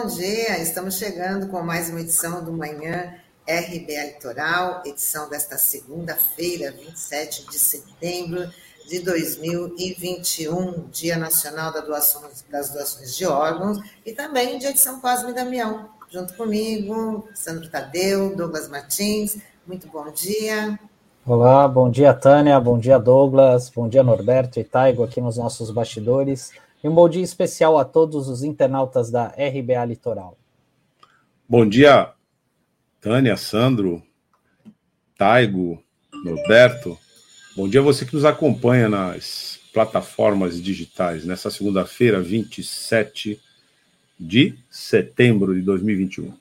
bom dia. Estamos chegando com mais uma edição do Manhã RBA Litoral, edição desta segunda-feira, 27 de setembro de 2021, Dia Nacional da Doação, das Doações de Órgãos, e também dia de São Cosme e Damião. Junto comigo, Sandro Tadeu, Douglas Martins. Muito bom dia. Olá, bom dia, Tânia, bom dia, Douglas, bom dia, Norberto e Taigo aqui nos nossos bastidores. E um bom dia especial a todos os internautas da RBA Litoral. Bom dia, Tânia, Sandro, Taigo, Norberto. Bom dia a você que nos acompanha nas plataformas digitais nessa segunda-feira, 27 de setembro de 2021.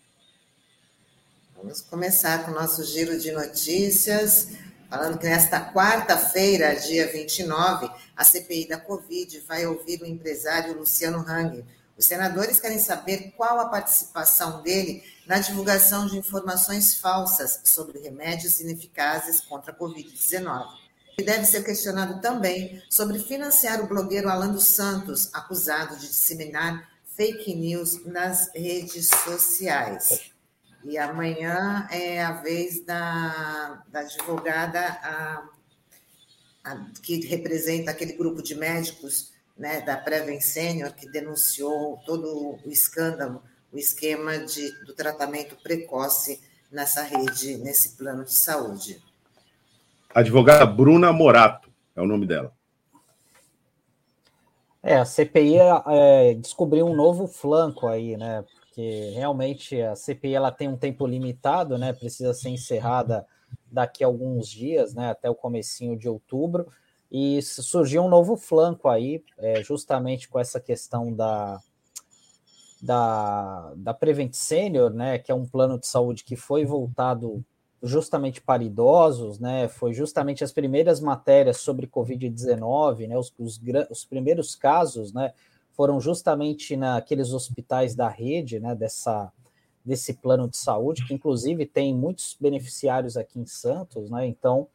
Vamos começar com o nosso giro de notícias. Falando que nesta quarta-feira, dia 29, a CPI da Covid vai ouvir o empresário Luciano Hang. Os senadores querem saber qual a participação dele na divulgação de informações falsas sobre remédios ineficazes contra a Covid-19. E deve ser questionado também sobre financiar o blogueiro Alan dos Santos, acusado de disseminar fake news nas redes sociais. E amanhã é a vez da, da advogada a, a, que representa aquele grupo de médicos né, da Preven Senior, que denunciou todo o escândalo, o esquema de, do tratamento precoce nessa rede, nesse plano de saúde. Advogada Bruna Morato é o nome dela. É, a CPI é, descobriu um novo flanco aí, né? Porque realmente a CPI ela tem um tempo limitado, né? Precisa ser encerrada daqui a alguns dias, né? Até o comecinho de outubro. E surgiu um novo flanco aí, é, justamente com essa questão da, da, da Prevent Senior, né? Que é um plano de saúde que foi voltado justamente para idosos, né? Foi justamente as primeiras matérias sobre Covid-19, né? Os, os, os primeiros casos, né? Foram justamente naqueles hospitais da rede, né, dessa, desse plano de saúde, que inclusive tem muitos beneficiários aqui em Santos, né, então,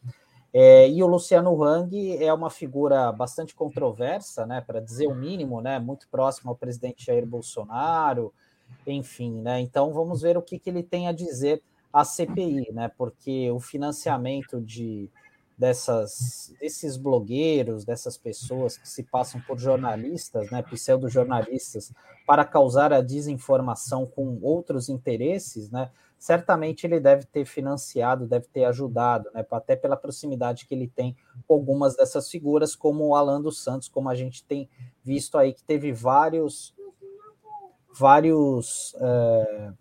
é, e o Luciano Hang é uma figura bastante controversa, né, para dizer o mínimo, né, muito próximo ao presidente Jair Bolsonaro, enfim, né, então vamos ver o que, que ele tem a dizer à CPI, né, porque o financiamento de dessas, desses blogueiros, dessas pessoas que se passam por jornalistas, né, pseudo-jornalistas, para causar a desinformação com outros interesses, né, certamente ele deve ter financiado, deve ter ajudado, né, até pela proximidade que ele tem com algumas dessas figuras, como o Alan dos Santos, como a gente tem visto aí, que teve vários, vários é,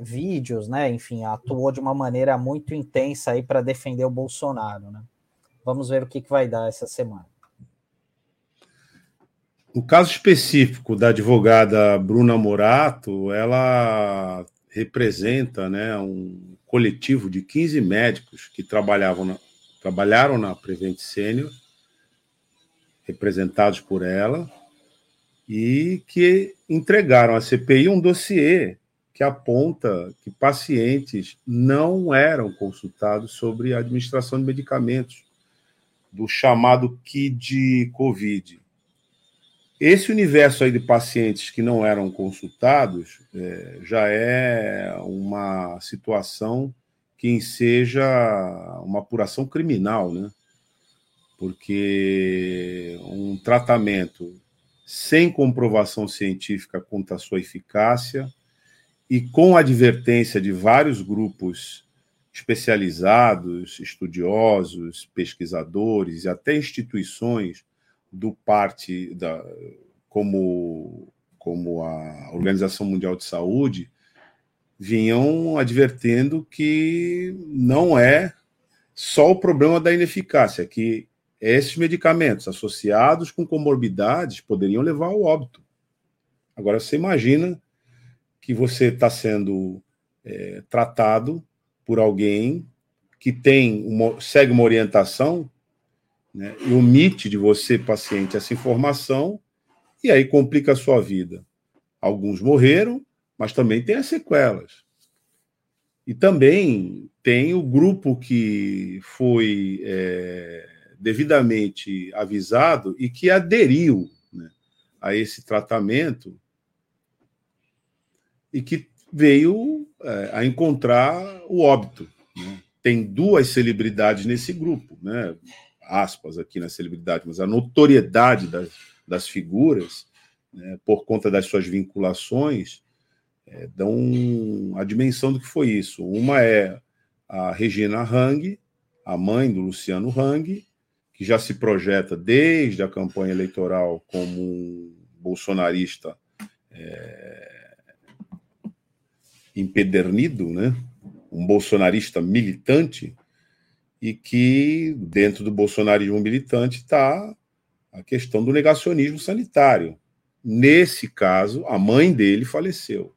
vídeos, né, enfim, atuou de uma maneira muito intensa aí para defender o Bolsonaro, né. Vamos ver o que, que vai dar essa semana. No caso específico da advogada Bruna Morato, ela representa né, um coletivo de 15 médicos que trabalhavam na, trabalharam na Prevent Senior, representados por ela, e que entregaram à CPI um dossiê que aponta que pacientes não eram consultados sobre a administração de medicamentos do chamado KID Covid. Esse universo aí de pacientes que não eram consultados é, já é uma situação que enseja uma apuração criminal, né? Porque um tratamento sem comprovação científica quanto à sua eficácia e com advertência de vários grupos especializados, estudiosos, pesquisadores e até instituições do parte da como como a Organização Mundial de Saúde vinham advertendo que não é só o problema da ineficácia, que esses medicamentos associados com comorbidades poderiam levar ao óbito. Agora você imagina que você está sendo é, tratado por alguém que tem uma, segue uma orientação né, e omite de você, paciente, essa informação, e aí complica a sua vida. Alguns morreram, mas também tem as sequelas. E também tem o grupo que foi é, devidamente avisado e que aderiu né, a esse tratamento e que veio é, a encontrar o óbito. Né? Tem duas celebridades nesse grupo, né? aspas aqui na celebridade, mas a notoriedade das, das figuras, né, por conta das suas vinculações, é, dão a dimensão do que foi isso. Uma é a Regina Hang, a mãe do Luciano Hang, que já se projeta desde a campanha eleitoral como um bolsonarista é, empedernido, né? um bolsonarista militante, e que dentro do bolsonarismo militante está a questão do negacionismo sanitário. Nesse caso, a mãe dele faleceu,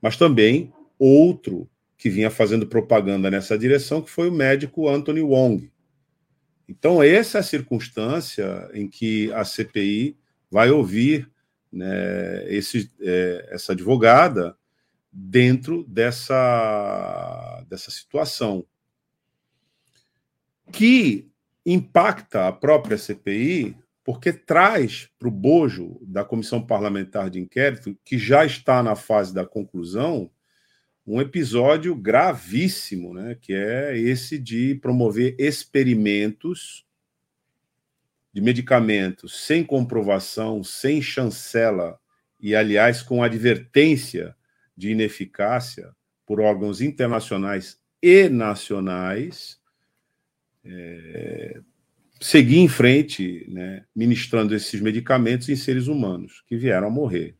mas também outro que vinha fazendo propaganda nessa direção, que foi o médico Anthony Wong. Então, essa é a circunstância em que a CPI vai ouvir né, esse, é, essa advogada dentro dessa, dessa situação que impacta a própria CPI, porque traz para o bojo da Comissão Parlamentar de Inquérito, que já está na fase da conclusão, um episódio gravíssimo, né, que é esse de promover experimentos de medicamentos sem comprovação, sem chancela e, aliás, com advertência de ineficácia por órgãos internacionais e nacionais, é, seguir em frente, né, ministrando esses medicamentos em seres humanos que vieram a morrer.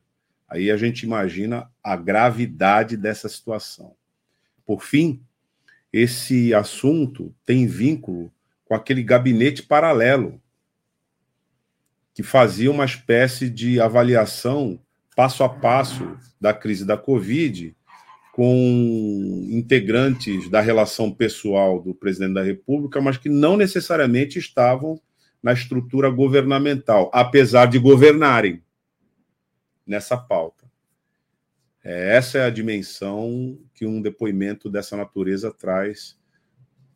Aí a gente imagina a gravidade dessa situação. Por fim, esse assunto tem vínculo com aquele gabinete paralelo que fazia uma espécie de avaliação passo a passo da crise da Covid com integrantes da relação pessoal do presidente da República, mas que não necessariamente estavam na estrutura governamental, apesar de governarem nessa pauta. É, essa é a dimensão que um depoimento dessa natureza traz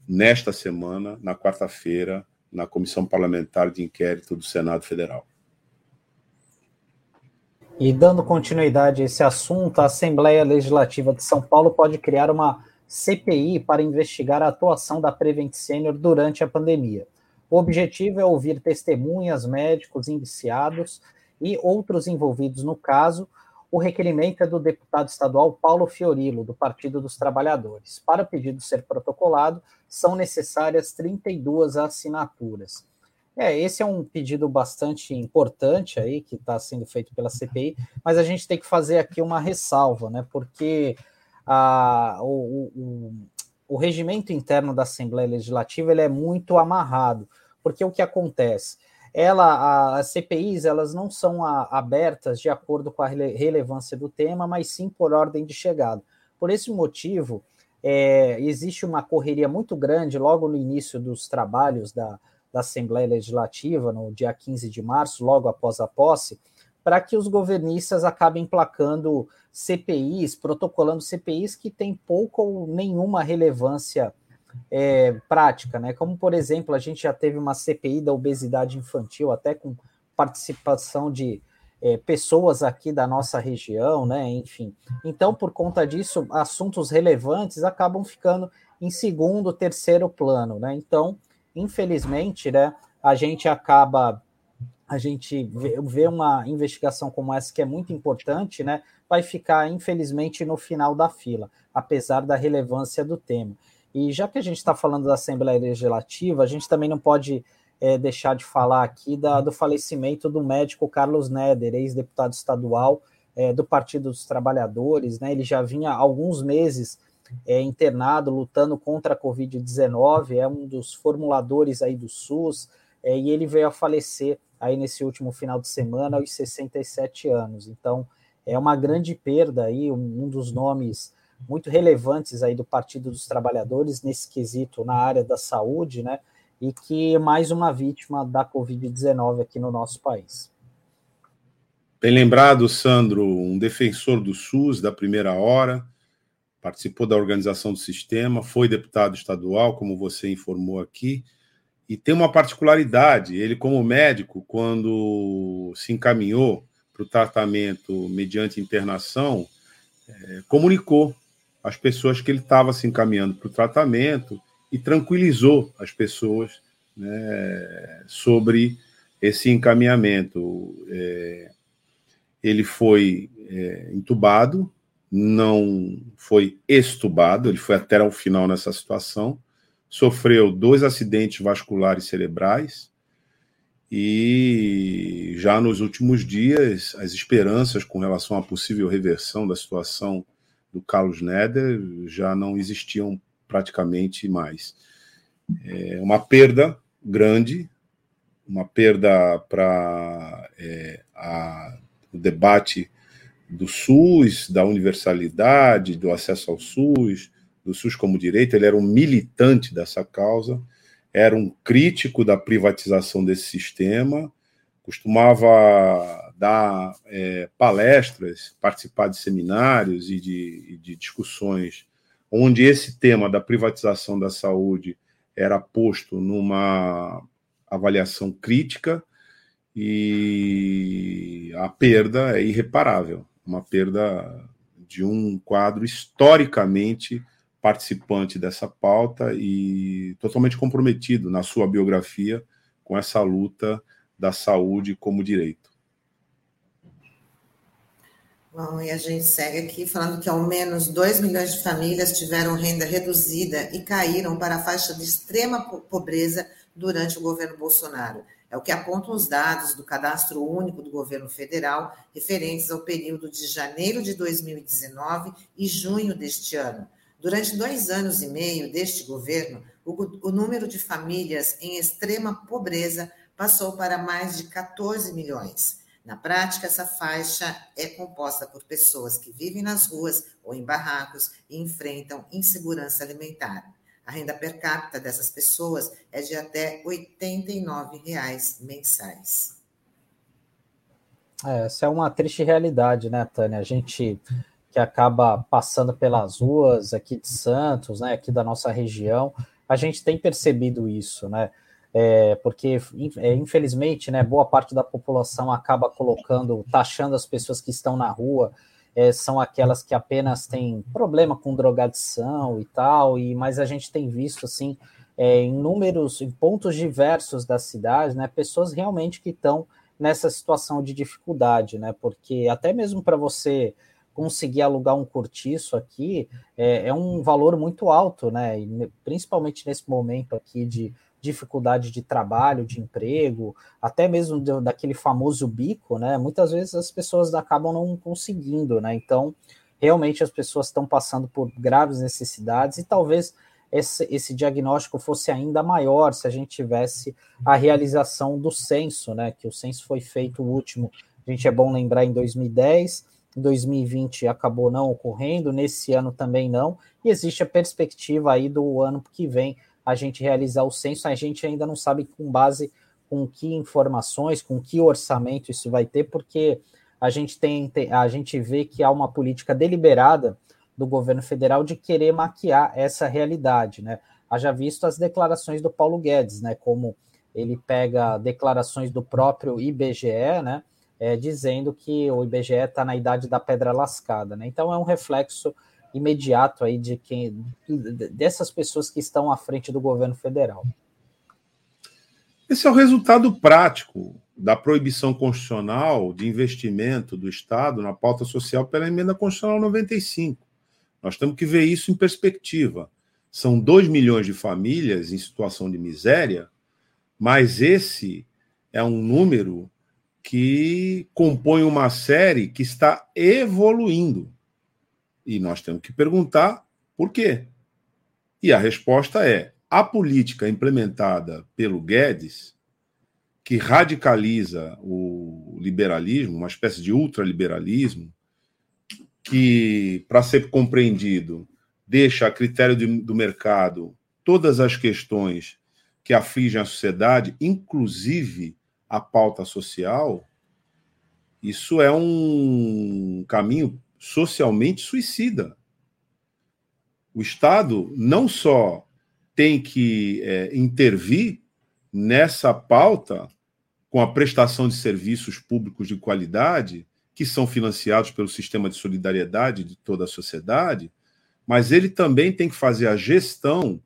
nesta semana, na quarta-feira, na Comissão Parlamentar de Inquérito do Senado Federal. E dando continuidade a esse assunto, a Assembleia Legislativa de São Paulo pode criar uma CPI para investigar a atuação da Prevent Senior durante a pandemia. O objetivo é ouvir testemunhas, médicos, indiciados e outros envolvidos no caso. O requerimento é do deputado estadual Paulo Fiorilo, do Partido dos Trabalhadores. Para o pedido ser protocolado, são necessárias 32 assinaturas. É, esse é um pedido bastante importante aí que está sendo feito pela CPI, mas a gente tem que fazer aqui uma ressalva, né? Porque a, o, o, o regimento interno da Assembleia Legislativa ele é muito amarrado, porque o que acontece? Ela, as CPIs, elas não são a, abertas de acordo com a relevância do tema, mas sim por ordem de chegada. Por esse motivo, é, existe uma correria muito grande logo no início dos trabalhos da, da Assembleia Legislativa, no dia 15 de março, logo após a posse, para que os governistas acabem placando CPIs, protocolando CPIs que têm pouca ou nenhuma relevância é, prática, né? Como, por exemplo, a gente já teve uma CPI da obesidade infantil, até com participação de é, pessoas aqui da nossa região, né? Enfim. Então, por conta disso, assuntos relevantes acabam ficando em segundo, terceiro plano, né? Então, infelizmente, né, a gente acaba a gente vê uma investigação como essa que é muito importante, né, vai ficar infelizmente no final da fila, apesar da relevância do tema. E já que a gente está falando da Assembleia Legislativa, a gente também não pode é, deixar de falar aqui da, do falecimento do médico Carlos Neder, ex-deputado estadual é, do Partido dos Trabalhadores, né? Ele já vinha há alguns meses é, internado lutando contra a Covid-19, é um dos formuladores aí do SUS, é, e ele veio a falecer aí nesse último final de semana aos 67 anos. Então, é uma grande perda aí, um dos nomes muito relevantes aí do Partido dos Trabalhadores nesse quesito na área da saúde, né? E que é mais uma vítima da Covid-19 aqui no nosso país. Bem lembrado, Sandro, um defensor do SUS da primeira hora, participou da organização do sistema, foi deputado estadual, como você informou aqui, e tem uma particularidade: ele, como médico, quando se encaminhou para o tratamento mediante internação, é, comunicou às pessoas que ele estava se encaminhando para o tratamento e tranquilizou as pessoas né, sobre esse encaminhamento. É, ele foi é, entubado, não foi estubado, ele foi até o final nessa situação, sofreu dois acidentes vasculares cerebrais e já nos últimos dias as esperanças com relação à possível reversão da situação do Carlos Neder já não existiam praticamente mais. É uma perda grande, uma perda para é, o debate do SUS, da universalidade, do acesso ao SUS, do SUS como direito. Ele era um militante dessa causa, era um crítico da privatização desse sistema, costumava dar é, palestras, participar de seminários e de, de discussões onde esse tema da privatização da saúde era posto numa avaliação crítica e a perda é irreparável, uma perda de um quadro historicamente participante dessa pauta e totalmente comprometido na sua biografia com essa luta da saúde como direito. Bom, e a gente segue aqui falando que ao menos 2 milhões de famílias tiveram renda reduzida e caíram para a faixa de extrema pobreza durante o governo Bolsonaro. É o que apontam os dados do Cadastro Único do Governo Federal, referentes ao período de janeiro de 2019 e junho deste ano. Durante dois anos e meio deste governo, o, o número de famílias em extrema pobreza passou para mais de 14 milhões. Na prática, essa faixa é composta por pessoas que vivem nas ruas ou em barracos e enfrentam insegurança alimentar. A renda per capita dessas pessoas é de até 89 reais mensais. É, essa é uma triste realidade, né, Tânia? A gente que acaba passando pelas ruas aqui de Santos, né, aqui da nossa região, a gente tem percebido isso, né? é, porque é, infelizmente, né, boa parte da população acaba colocando, taxando as pessoas que estão na rua, é, são aquelas que apenas têm problema com drogadição e tal, e mas a gente tem visto assim é, em números, em pontos diversos da cidade, né, pessoas realmente que estão nessa situação de dificuldade, né, porque até mesmo para você conseguir alugar um cortiço aqui é, é um valor muito alto, né, e principalmente nesse momento aqui de dificuldade de trabalho, de emprego, até mesmo daquele famoso bico, né? Muitas vezes as pessoas acabam não conseguindo, né? Então, realmente as pessoas estão passando por graves necessidades e talvez esse, esse diagnóstico fosse ainda maior se a gente tivesse a realização do censo, né? Que o censo foi feito o último, a gente é bom lembrar em 2010, em 2020 acabou não ocorrendo, nesse ano também não, e existe a perspectiva aí do ano que vem a gente realizar o censo, a gente ainda não sabe com base com que informações, com que orçamento isso vai ter, porque a gente tem a gente vê que há uma política deliberada do governo federal de querer maquiar essa realidade, né? Haja visto as declarações do Paulo Guedes, né? Como ele pega declarações do próprio IBGE, né? É, dizendo que o IBGE está na idade da pedra lascada, né? Então é um reflexo imediato aí de quem dessas pessoas que estão à frente do governo federal. Esse é o resultado prático da proibição constitucional de investimento do Estado na pauta social pela emenda constitucional 95. Nós temos que ver isso em perspectiva. São 2 milhões de famílias em situação de miséria, mas esse é um número que compõe uma série que está evoluindo. E nós temos que perguntar por quê. E a resposta é: a política implementada pelo Guedes, que radicaliza o liberalismo, uma espécie de ultraliberalismo, que, para ser compreendido, deixa a critério do mercado todas as questões que afligem a sociedade, inclusive a pauta social, isso é um caminho socialmente suicida. O Estado não só tem que é, intervir nessa pauta com a prestação de serviços públicos de qualidade, que são financiados pelo sistema de solidariedade de toda a sociedade, mas ele também tem que fazer a gestão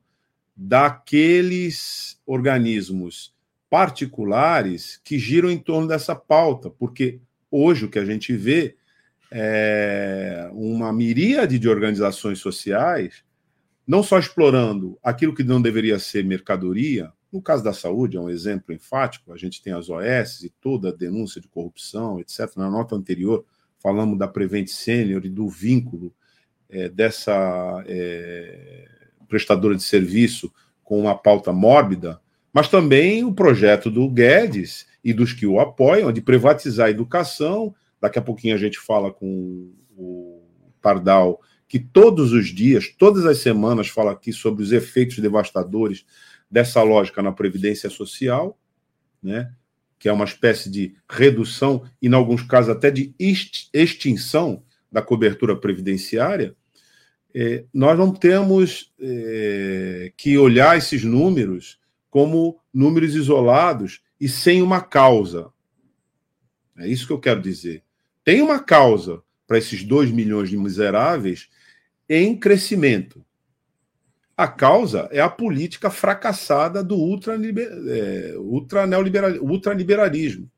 daqueles organismos particulares que giram em torno dessa pauta, porque hoje o que a gente vê é uma miríade de organizações sociais não só explorando aquilo que não deveria ser mercadoria, no caso da saúde, é um exemplo enfático, a gente tem as OS e toda a denúncia de corrupção, etc. Na nota anterior, falamos da Prevent Senior e do vínculo é, dessa é, prestadora de serviço com uma pauta mórbida, mas também o projeto do Guedes e dos que o apoiam de privatizar a educação. Daqui a pouquinho a gente fala com o Pardal, que todos os dias, todas as semanas, fala aqui sobre os efeitos devastadores dessa lógica na previdência social, né? que é uma espécie de redução, e em alguns casos até de extinção da cobertura previdenciária, é, nós não temos é, que olhar esses números como números isolados e sem uma causa. É isso que eu quero dizer. Tem uma causa para esses 2 milhões de miseráveis em crescimento. A causa é a política fracassada do é, ultraliberalismo.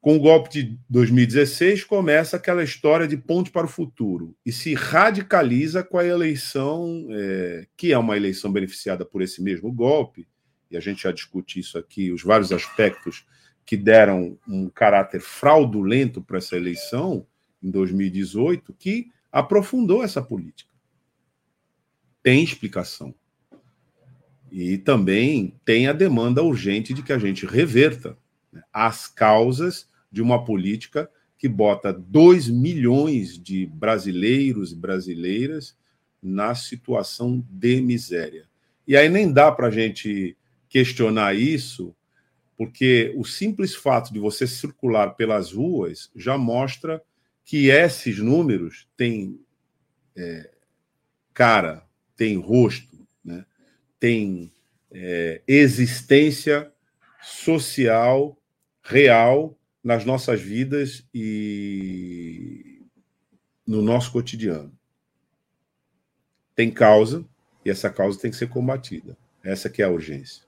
Com o golpe de 2016, começa aquela história de ponte para o futuro e se radicaliza com a eleição, é, que é uma eleição beneficiada por esse mesmo golpe, e a gente já discute isso aqui, os vários aspectos que deram um caráter fraudulento para essa eleição em 2018, que aprofundou essa política tem explicação. E também tem a demanda urgente de que a gente reverta né, as causas de uma política que bota 2 milhões de brasileiros e brasileiras na situação de miséria. E aí nem dá para a gente questionar isso, porque o simples fato de você circular pelas ruas já mostra que esses números têm é, cara, tem rosto, né? tem é, existência social real nas nossas vidas e no nosso cotidiano. Tem causa e essa causa tem que ser combatida. Essa que é a urgência.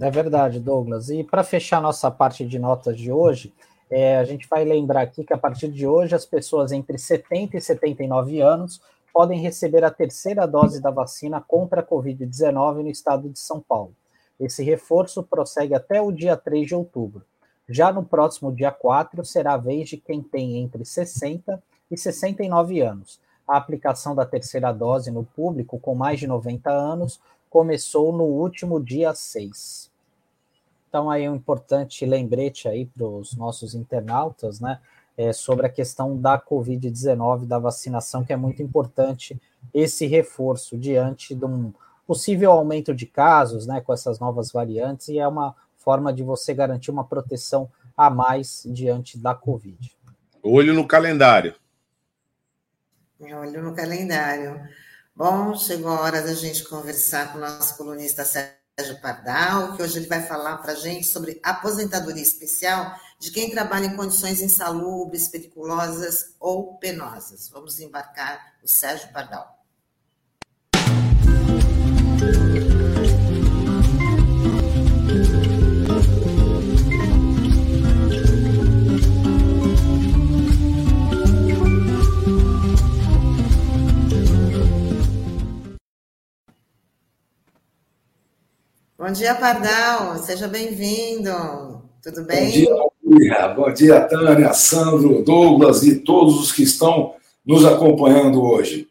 É verdade, Douglas. E para fechar nossa parte de notas de hoje, é, a gente vai lembrar aqui que a partir de hoje as pessoas entre 70 e 79 anos podem receber a terceira dose da vacina contra a Covid-19 no estado de São Paulo. Esse reforço prossegue até o dia 3 de outubro. Já no próximo dia 4, será a vez de quem tem entre 60 e 69 anos. A aplicação da terceira dose no público com mais de 90 anos começou no último dia 6. Então, aí um importante lembrete aí para os nossos internautas, né? é, sobre a questão da Covid-19, da vacinação, que é muito importante esse reforço diante de um possível aumento de casos, né, com essas novas variantes, e é uma forma de você garantir uma proteção a mais diante da Covid. Olho no calendário. Olho no calendário. Bom, chegou a hora da gente conversar com o nosso colunista Sérgio Pardal, que hoje ele vai falar para a gente sobre aposentadoria especial de quem trabalha em condições insalubres, periculosas ou penosas. Vamos embarcar o Sérgio Pardal. Bom dia, Pardal. Seja bem-vindo. Tudo bem? Bom dia, Maria. Bom dia, Tânia, Sandro, Douglas e todos os que estão nos acompanhando hoje.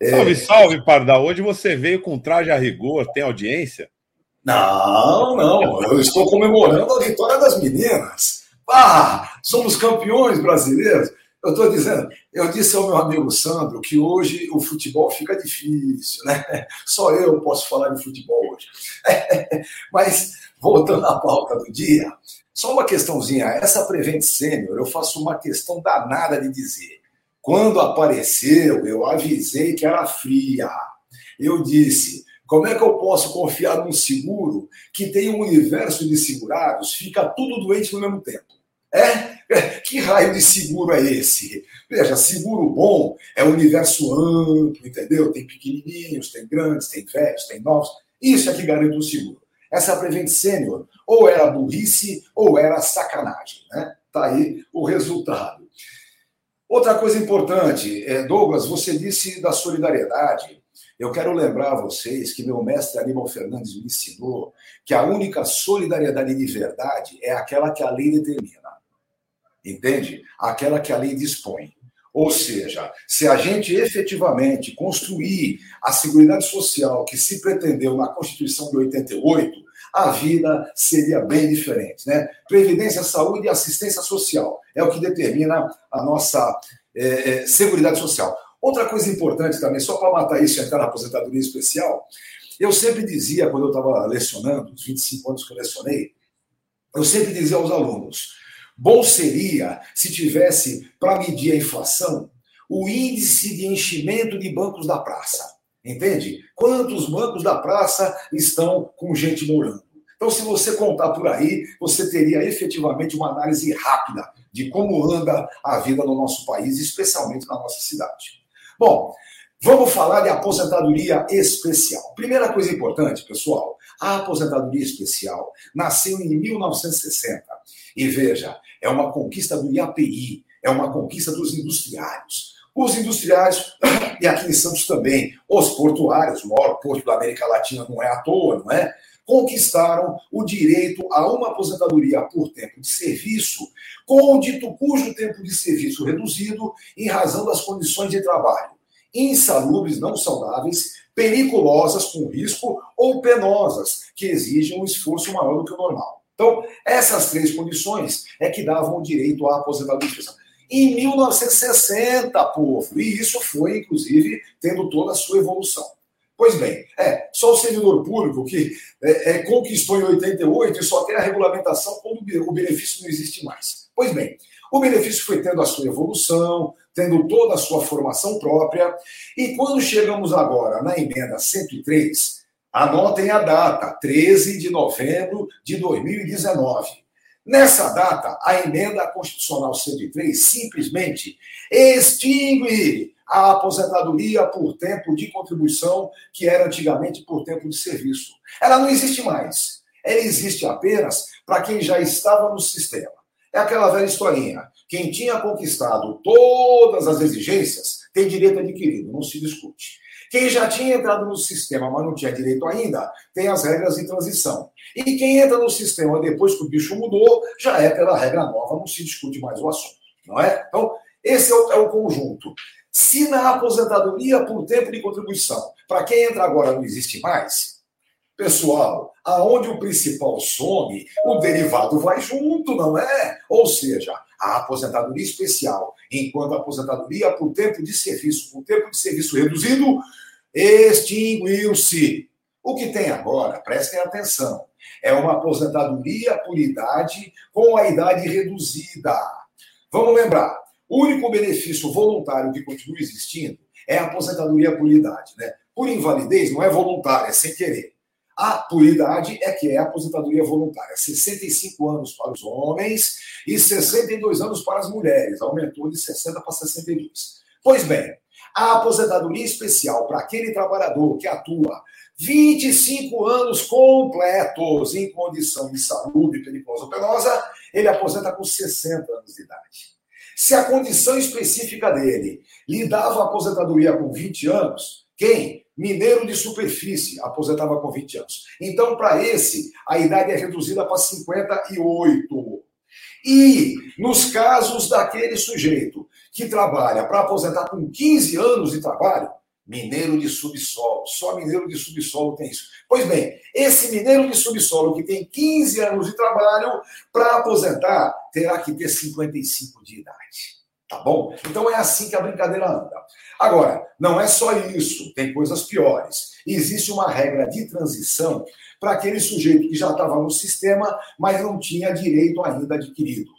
É... Salve, salve, Pardal. Hoje você veio com traje a rigor, tem audiência? Não, não. Eu estou comemorando a vitória das meninas. Ah, somos campeões brasileiros. Eu estou dizendo, eu disse ao meu amigo Sandro que hoje o futebol fica difícil, né? Só eu posso falar de futebol hoje. Mas, voltando à pauta do dia, só uma questãozinha. Essa Prevent Sênior, eu faço uma questão danada de dizer. Quando apareceu, eu avisei que era fria. Eu disse, como é que eu posso confiar num seguro que tem um universo de segurados, fica tudo doente no mesmo tempo? É? é? Que raio de seguro é esse? Veja, seguro bom é universo amplo, entendeu? Tem pequenininhos, tem grandes, tem velhos, tem novos. Isso é que garante o seguro. Essa Prevent Sênior ou era burrice ou era sacanagem, né? Tá aí o resultado. Outra coisa importante, é, Douglas, você disse da solidariedade. Eu quero lembrar a vocês que meu mestre Aníbal Fernandes me ensinou que a única solidariedade de verdade é aquela que a lei determina. Entende? Aquela que a lei dispõe. Ou seja, se a gente efetivamente construir a Seguridade Social que se pretendeu na Constituição de 88, a vida seria bem diferente. Né? Previdência, saúde e assistência social é o que determina a nossa é, é, Seguridade Social. Outra coisa importante também, só para matar isso e entrar na aposentadoria especial, eu sempre dizia, quando eu estava lecionando, os 25 anos que eu lecionei, eu sempre dizia aos alunos: bom seria se tivesse, para medir a inflação, o índice de enchimento de bancos da praça. Entende? Quantos bancos da praça estão com gente morando? Então, se você contar por aí, você teria efetivamente uma análise rápida de como anda a vida no nosso país, especialmente na nossa cidade. Bom, vamos falar de aposentadoria especial. Primeira coisa importante, pessoal, a aposentadoria especial nasceu em 1960. E veja, é uma conquista do IAPI, é uma conquista dos industriários. Os industriais, e aqui em Santos também, os portuários, o maior porto da América Latina não é à toa, não é? Conquistaram o direito a uma aposentadoria por tempo de serviço, com o dito cujo tempo de serviço reduzido em razão das condições de trabalho insalubres, não saudáveis, periculosas, com risco, ou penosas, que exigem um esforço maior do que o normal. Então, essas três condições é que davam direito à aposentadoria em 1960, povo. E isso foi, inclusive, tendo toda a sua evolução. Pois bem, é só o servidor público que é, é, conquistou em 88 e só tem a regulamentação quando o benefício não existe mais. Pois bem, o benefício foi tendo a sua evolução, tendo toda a sua formação própria, e quando chegamos agora na emenda 103, anotem a data, 13 de novembro de 2019. Nessa data, a emenda constitucional 103 simplesmente extingue a aposentadoria por tempo de contribuição, que era antigamente por tempo de serviço. Ela não existe mais. Ela existe apenas para quem já estava no sistema. É aquela velha historinha. Quem tinha conquistado todas as exigências tem direito adquirido, não se discute. Quem já tinha entrado no sistema, mas não tinha direito ainda, tem as regras de transição. E quem entra no sistema depois que o bicho mudou, já é pela regra nova, não se discute mais o assunto, não é? Então, esse é o, é o conjunto. Se na aposentadoria por tempo de contribuição, para quem entra agora não existe mais, pessoal, aonde o principal some, o derivado vai junto, não é? Ou seja, a aposentadoria especial, enquanto a aposentadoria por tempo de serviço, por tempo de serviço reduzido, extinguiu-se. O que tem agora, prestem atenção, é uma aposentadoria por idade com a idade reduzida. Vamos lembrar, o único benefício voluntário que continua existindo é a aposentadoria por idade. Né? Por invalidez, não é voluntária, é sem querer. A idade é que é a aposentadoria voluntária. 65 anos para os homens e 62 anos para as mulheres. Aumentou de 60 para 62. Pois bem, a aposentadoria especial para aquele trabalhador que atua 25 anos completos em condição de saúde perigosa ou penosa, ele aposenta com 60 anos de idade. Se a condição específica dele lhe dava aposentadoria com 20 anos, quem? Mineiro de superfície aposentava com 20 anos. Então, para esse, a idade é reduzida para 58. E nos casos daquele sujeito que trabalha para aposentar com 15 anos de trabalho, mineiro de subsolo, só mineiro de subsolo tem isso. Pois bem, esse mineiro de subsolo que tem 15 anos de trabalho, para aposentar, terá que ter 55 de idade. Tá bom? Então é assim que a brincadeira anda. Agora, não é só isso, tem coisas piores. Existe uma regra de transição para aquele sujeito que já estava no sistema, mas não tinha direito ainda adquirido.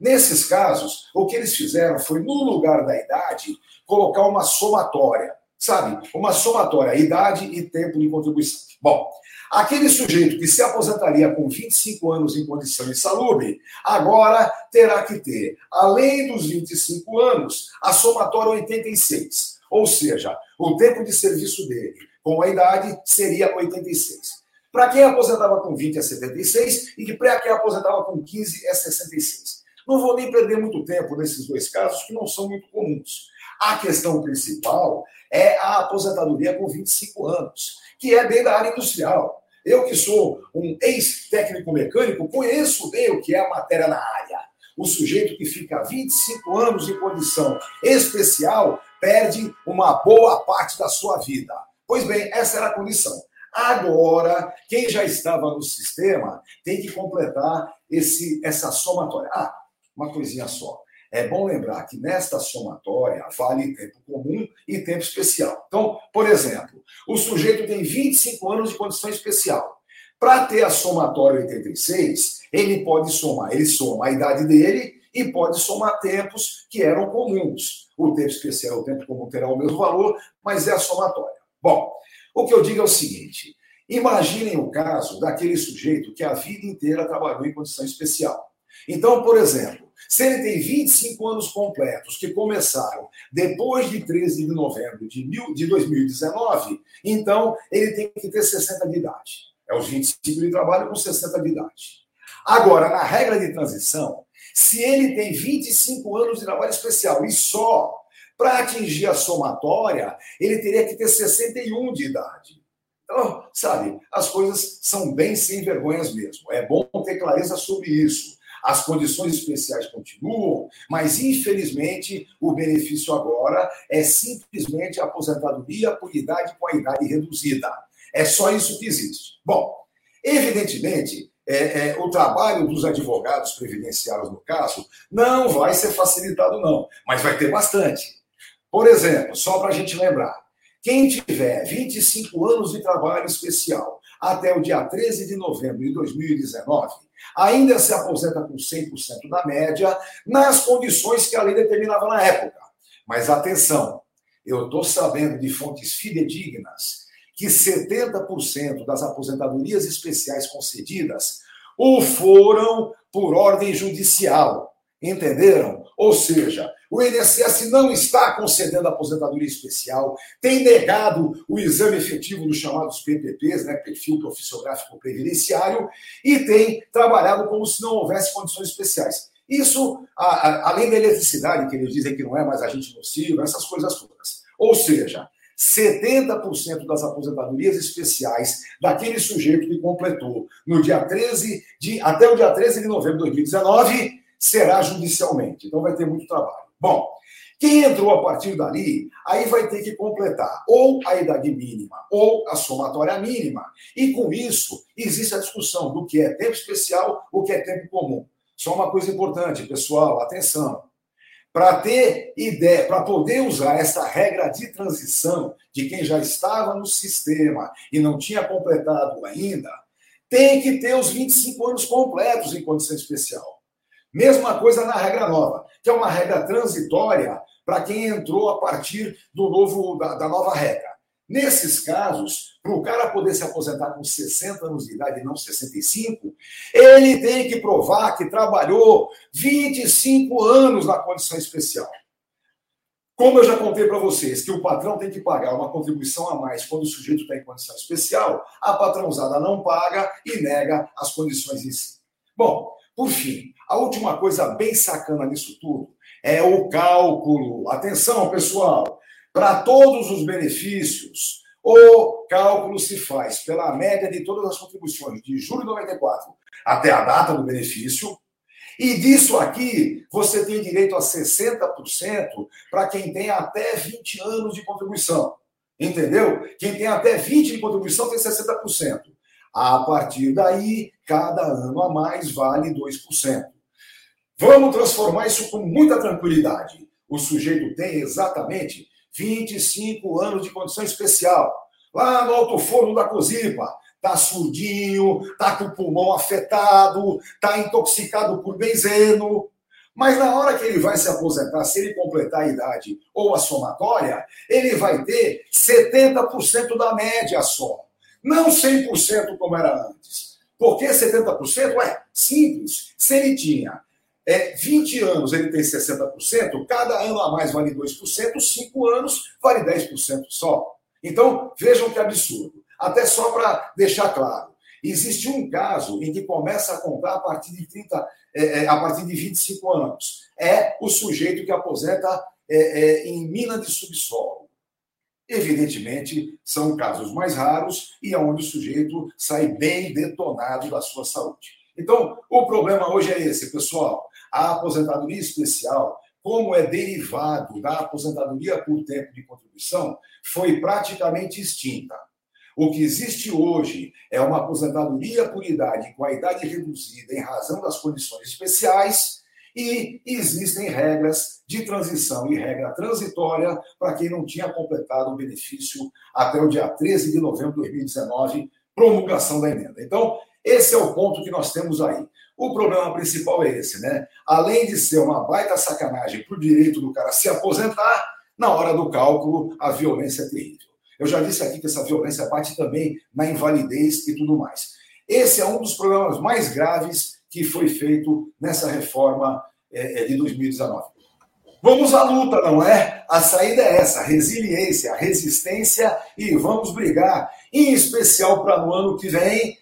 Nesses casos, o que eles fizeram foi, no lugar da idade, colocar uma somatória sabe? Uma somatória, idade e tempo de contribuição. Bom, aquele sujeito que se aposentaria com 25 anos em condição insalubre, agora terá que ter, além dos 25 anos, a somatória 86. Ou seja, o tempo de serviço dele com a idade seria 86. Para quem aposentava com 20 é 76 e que para quem aposentava com 15 é 66. Não vou nem perder muito tempo nesses dois casos, que não são muito comuns. A questão principal é a aposentadoria com 25 anos, que é bem da área industrial. Eu, que sou um ex-técnico mecânico, conheço bem o que é a matéria na área. O sujeito que fica 25 anos em condição especial perde uma boa parte da sua vida. Pois bem, essa era a condição. Agora, quem já estava no sistema tem que completar esse, essa somatória. Ah, uma coisinha só. É bom lembrar que nesta somatória vale tempo comum e tempo especial. Então, por exemplo, o sujeito tem 25 anos de condição especial. Para ter a somatória 86, ele pode somar, ele soma a idade dele e pode somar tempos que eram comuns. O tempo especial, o tempo comum terá o mesmo valor, mas é a somatória. Bom, o que eu digo é o seguinte: imaginem o caso daquele sujeito que a vida inteira trabalhou em condição especial. Então, por exemplo, se ele tem 25 anos completos que começaram depois de 13 de novembro de, mil, de 2019, então ele tem que ter 60 de idade. É os 25 de trabalho com 60 de idade. Agora, na regra de transição, se ele tem 25 anos de trabalho especial e só para atingir a somatória, ele teria que ter 61 de idade. Então, sabe, as coisas são bem sem vergonhas mesmo. É bom ter clareza sobre isso. As condições especiais continuam, mas infelizmente o benefício agora é simplesmente a aposentadoria por idade com a idade reduzida. É só isso que existe. Bom, evidentemente, é, é, o trabalho dos advogados previdenciários, no caso, não vai ser facilitado, não, mas vai ter bastante. Por exemplo, só para a gente lembrar, quem tiver 25 anos de trabalho especial até o dia 13 de novembro de 2019, ainda se aposenta com 100% da média, nas condições que a lei determinava na época. Mas atenção, eu estou sabendo de fontes fidedignas que 70% das aposentadorias especiais concedidas o foram por ordem judicial. Entenderam? Ou seja, o INSS não está concedendo aposentadoria especial, tem negado o exame efetivo dos chamados PPPs, né, perfil profissiográfico previdenciário, e tem trabalhado como se não houvesse condições especiais. Isso, a, a, além da eletricidade, que eles dizem que não é mais agente nocivo, essas coisas todas. Ou seja, 70% das aposentadorias especiais daquele sujeito que completou no dia 13 de, até o dia 13 de novembro de 2019 será judicialmente. Então vai ter muito trabalho. Bom, quem entrou a partir dali, aí vai ter que completar ou a idade mínima ou a somatória mínima. E com isso, existe a discussão do que é tempo especial, o que é tempo comum. Só uma coisa importante, pessoal, atenção. Para ter ideia, para poder usar essa regra de transição de quem já estava no sistema e não tinha completado ainda, tem que ter os 25 anos completos em condição especial. Mesma coisa na regra nova, que é uma regra transitória para quem entrou a partir do novo da, da nova regra. Nesses casos, para o cara poder se aposentar com 60 anos de idade e não 65, ele tem que provar que trabalhou 25 anos na condição especial. Como eu já contei para vocês que o patrão tem que pagar uma contribuição a mais quando o sujeito está em condição especial, a patrãozada não paga e nega as condições em si. Bom, por fim, a última coisa bem sacana nisso tudo é o cálculo. Atenção, pessoal, para todos os benefícios, o cálculo se faz pela média de todas as contribuições de julho de 94 até a data do benefício. E disso aqui, você tem direito a 60% para quem tem até 20 anos de contribuição. Entendeu? Quem tem até 20 de contribuição tem 60%. A partir daí, cada ano a mais vale 2%. Vamos transformar isso com muita tranquilidade. O sujeito tem exatamente 25 anos de condição especial. Lá no alto forno da Cozipa, tá surdinho, tá com o pulmão afetado, tá intoxicado por benzeno. Mas na hora que ele vai se aposentar, se ele completar a idade ou a somatória, ele vai ter 70% da média só. Não 100% como era antes. Por que 70%? Ué, simples. Se ele tinha é, 20 anos, ele tem 60%, cada ano a mais vale 2%, 5 anos vale 10% só. Então, vejam que absurdo. Até só para deixar claro. Existe um caso em que começa a contar a partir de 30, é, é, a partir de 25 anos. É o sujeito que aposenta é, é, em mina de subsolo. Evidentemente, são casos mais raros e onde o sujeito sai bem detonado da sua saúde. Então, o problema hoje é esse, pessoal. A aposentadoria especial, como é derivado da aposentadoria por tempo de contribuição, foi praticamente extinta. O que existe hoje é uma aposentadoria por idade com a idade reduzida em razão das condições especiais e existem regras de transição e regra transitória para quem não tinha completado o benefício até o dia 13 de novembro de 2019, promulgação da emenda. Então, esse é o ponto que nós temos aí. O problema principal é esse, né? Além de ser uma baita sacanagem para o direito do cara se aposentar, na hora do cálculo, a violência é terrível. Eu já disse aqui que essa violência bate também na invalidez e tudo mais. Esse é um dos problemas mais graves que foi feito nessa reforma é, é de 2019. Vamos à luta, não é? A saída é essa: resiliência, resistência e vamos brigar, em especial para no ano que vem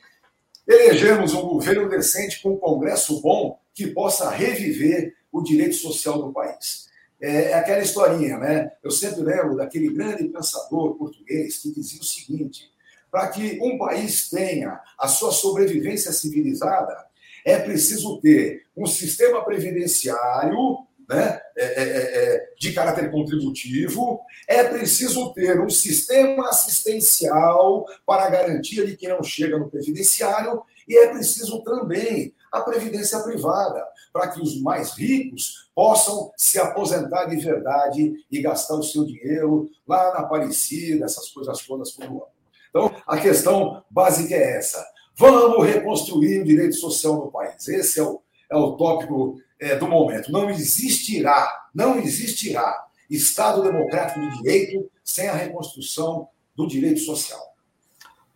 elegermos um governo decente com um Congresso bom que possa reviver o direito social do país. É, é aquela historinha, né? Eu sempre lembro daquele grande pensador português que dizia o seguinte: para que um país tenha a sua sobrevivência civilizada, é preciso ter um sistema previdenciário né, é, é, é, de caráter contributivo, é preciso ter um sistema assistencial para a garantia de que não chega no previdenciário e é preciso também a previdência privada, para que os mais ricos possam se aposentar de verdade e gastar o seu dinheiro lá na Aparecida, essas coisas todas por ano. Então, a questão básica é essa. Vamos reconstruir o direito social no país. Esse é o, é o tópico é, do momento. Não existirá, não existirá Estado democrático de direito sem a reconstrução do direito social.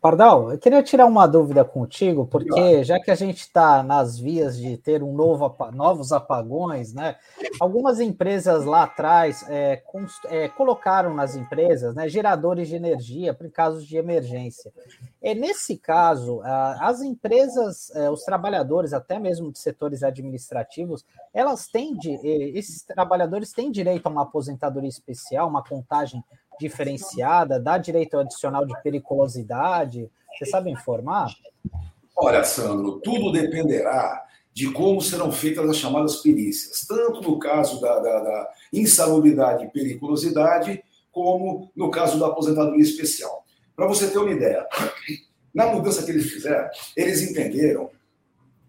Pardal, eu queria tirar uma dúvida contigo, porque já que a gente está nas vias de ter um novo, novos apagões, né? Algumas empresas lá atrás é, é, colocaram nas empresas né, geradores de energia para casos de emergência. E nesse caso, as empresas, é, os trabalhadores, até mesmo de setores administrativos, elas têm de, esses trabalhadores têm direito a uma aposentadoria especial, uma contagem diferenciada, dá direito adicional de periculosidade? Você sabe informar? Olha, Sandro, tudo dependerá de como serão feitas as chamadas perícias, tanto no caso da, da, da insalubridade e periculosidade, como no caso da aposentadoria especial. Para você ter uma ideia, na mudança que eles fizeram, eles entenderam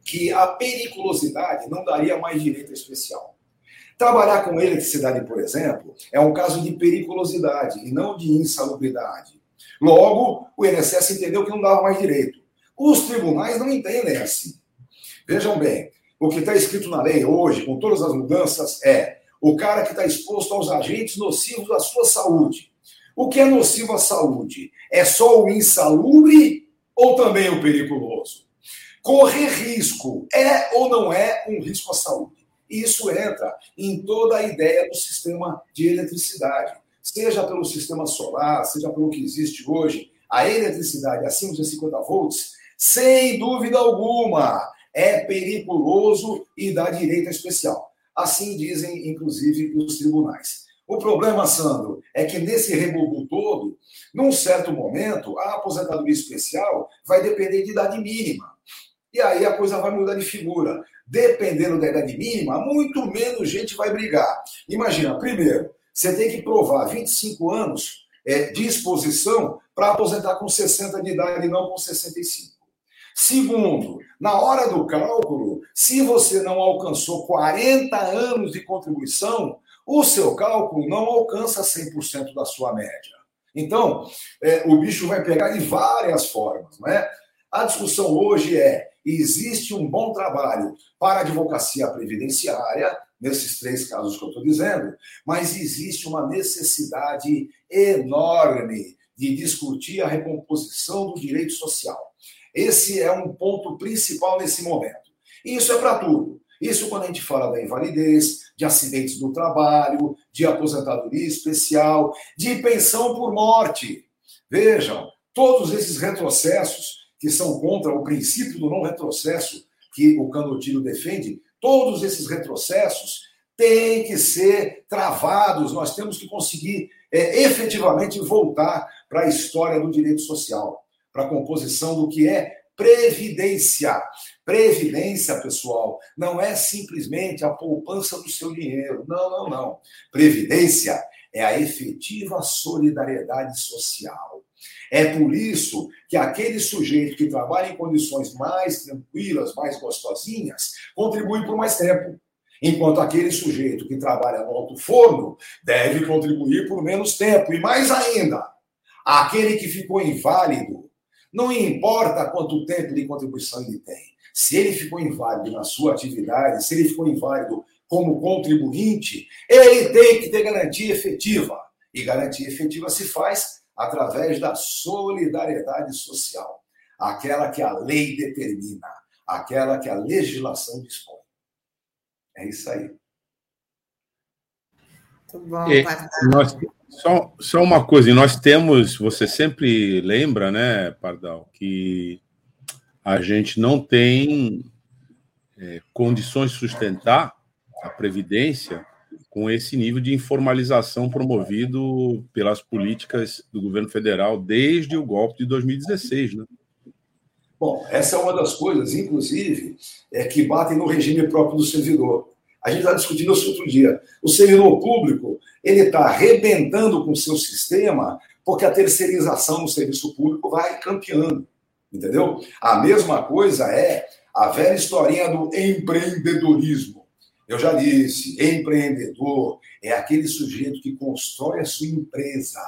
que a periculosidade não daria mais direito especial. Trabalhar com eletricidade, por exemplo, é um caso de periculosidade e não de insalubridade. Logo, o INSS entendeu que não dava mais direito. Os tribunais não entendem assim. Vejam bem, o que está escrito na lei hoje, com todas as mudanças, é o cara que está exposto aos agentes nocivos à sua saúde. O que é nocivo à saúde? É só o insalubre ou também o periculoso? Correr risco é ou não é um risco à saúde? E isso entra em toda a ideia do sistema de eletricidade, seja pelo sistema solar, seja pelo que existe hoje. A eletricidade acima de 50 volts, sem dúvida alguma, é periculoso e dá direito especial. Assim dizem, inclusive, os tribunais. O problema, Sandro, é que nesse rebubu todo, num certo momento, a aposentadoria especial vai depender de idade mínima. E aí a coisa vai mudar de figura dependendo da idade mínima, muito menos gente vai brigar. Imagina, primeiro, você tem que provar 25 anos é, de exposição para aposentar com 60 de idade e não com 65. Segundo, na hora do cálculo, se você não alcançou 40 anos de contribuição, o seu cálculo não alcança 100% da sua média. Então, é, o bicho vai pegar de várias formas. Né? A discussão hoje é existe um bom trabalho para a advocacia previdenciária, nesses três casos que eu estou dizendo, mas existe uma necessidade enorme de discutir a recomposição do direito social. Esse é um ponto principal nesse momento. E isso é para tudo. Isso quando a gente fala da invalidez, de acidentes do trabalho, de aposentadoria especial, de pensão por morte. Vejam, todos esses retrocessos que são contra o princípio do não retrocesso que o Canotilho defende, todos esses retrocessos têm que ser travados. Nós temos que conseguir é, efetivamente voltar para a história do direito social, para a composição do que é previdência. Previdência, pessoal, não é simplesmente a poupança do seu dinheiro. Não, não, não. Previdência é a efetiva solidariedade social. É por isso que aquele sujeito que trabalha em condições mais tranquilas, mais gostosinhas, contribui por mais tempo. Enquanto aquele sujeito que trabalha no alto forno deve contribuir por menos tempo. E mais ainda, aquele que ficou inválido, não importa quanto tempo de contribuição ele tem. Se ele ficou inválido na sua atividade, se ele ficou inválido como contribuinte, ele tem que ter garantia efetiva. E garantia efetiva se faz através da solidariedade social, aquela que a lei determina, aquela que a legislação dispõe. É isso aí. Muito bom, e, nós, só, só uma coisa, nós temos, você sempre lembra, né, Pardal, que a gente não tem é, condições de sustentar a Previdência com esse nível de informalização promovido pelas políticas do governo federal desde o golpe de 2016, né? Bom, essa é uma das coisas, inclusive, é, que batem no regime próprio do servidor. A gente está discutindo isso outro dia. O servidor público ele está arrebentando com o seu sistema porque a terceirização no serviço público vai campeando. Entendeu? A mesma coisa é a velha historinha do empreendedorismo. Eu já disse, empreendedor é aquele sujeito que constrói a sua empresa,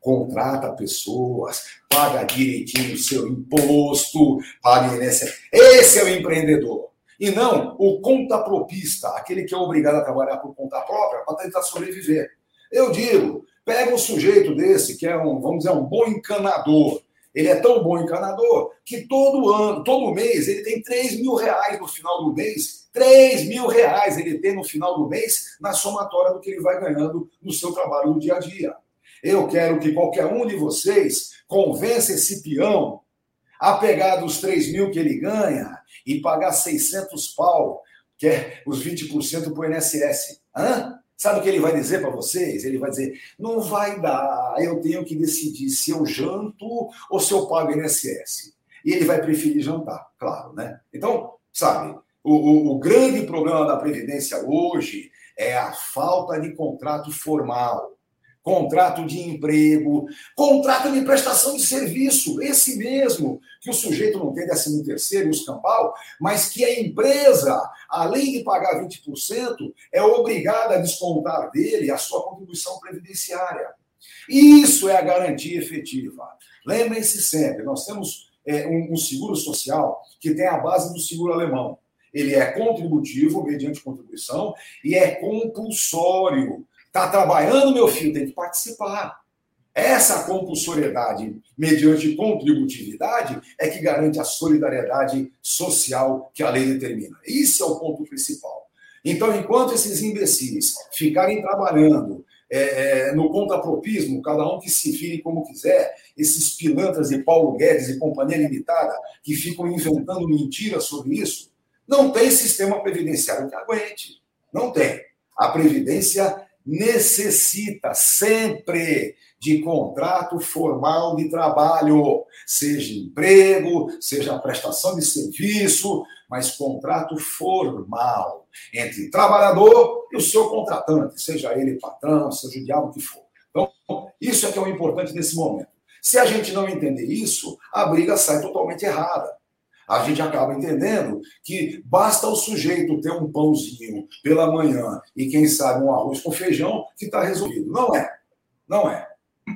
contrata pessoas, paga direitinho o seu imposto, paga INSS. Esse é o empreendedor. E não o contapropista, aquele que é obrigado a trabalhar por conta própria para tentar sobreviver. Eu digo, pega um sujeito desse, que é um, vamos dizer, um bom encanador, ele é tão bom encanador que todo ano, todo mês, ele tem 3 mil reais no final do mês. 3 mil reais ele tem no final do mês na somatória do que ele vai ganhando no seu trabalho no dia a dia. Eu quero que qualquer um de vocês convença esse peão a pegar dos 3 mil que ele ganha e pagar 600 pau, que é os 20% para o INSS. Hã? Sabe o que ele vai dizer para vocês? Ele vai dizer: não vai dar, eu tenho que decidir se eu janto ou se eu pago INSS. E ele vai preferir jantar, claro, né? Então, sabe, o, o, o grande problema da Previdência hoje é a falta de contrato formal contrato de emprego, contrato de prestação de serviço, esse mesmo, que o sujeito não tem décimo terceiro e os campal, mas que a empresa, além de pagar 20%, é obrigada a descontar dele a sua contribuição previdenciária. Isso é a garantia efetiva. Lembrem-se sempre, nós temos é, um, um seguro social que tem a base do seguro alemão. Ele é contributivo, mediante contribuição, e é compulsório. Está trabalhando, meu filho, tem que participar. Essa compulsoriedade, mediante contributividade, é que garante a solidariedade social que a lei determina. Isso é o ponto principal. Então, enquanto esses imbecis ficarem trabalhando é, é, no contrapropismo, cada um que se vire como quiser, esses pilantras de Paulo Guedes e Companhia Limitada, que ficam inventando mentiras sobre isso, não tem sistema previdenciário que aguente. Não tem. A Previdência necessita sempre de contrato formal de trabalho, seja emprego, seja prestação de serviço, mas contrato formal entre trabalhador e o seu contratante, seja ele patrão, seja o diabo que for. Então, isso é que é o importante nesse momento. Se a gente não entender isso, a briga sai totalmente errada a gente acaba entendendo que basta o sujeito ter um pãozinho pela manhã e, quem sabe, um arroz com feijão que está resolvido. Não é. Não é.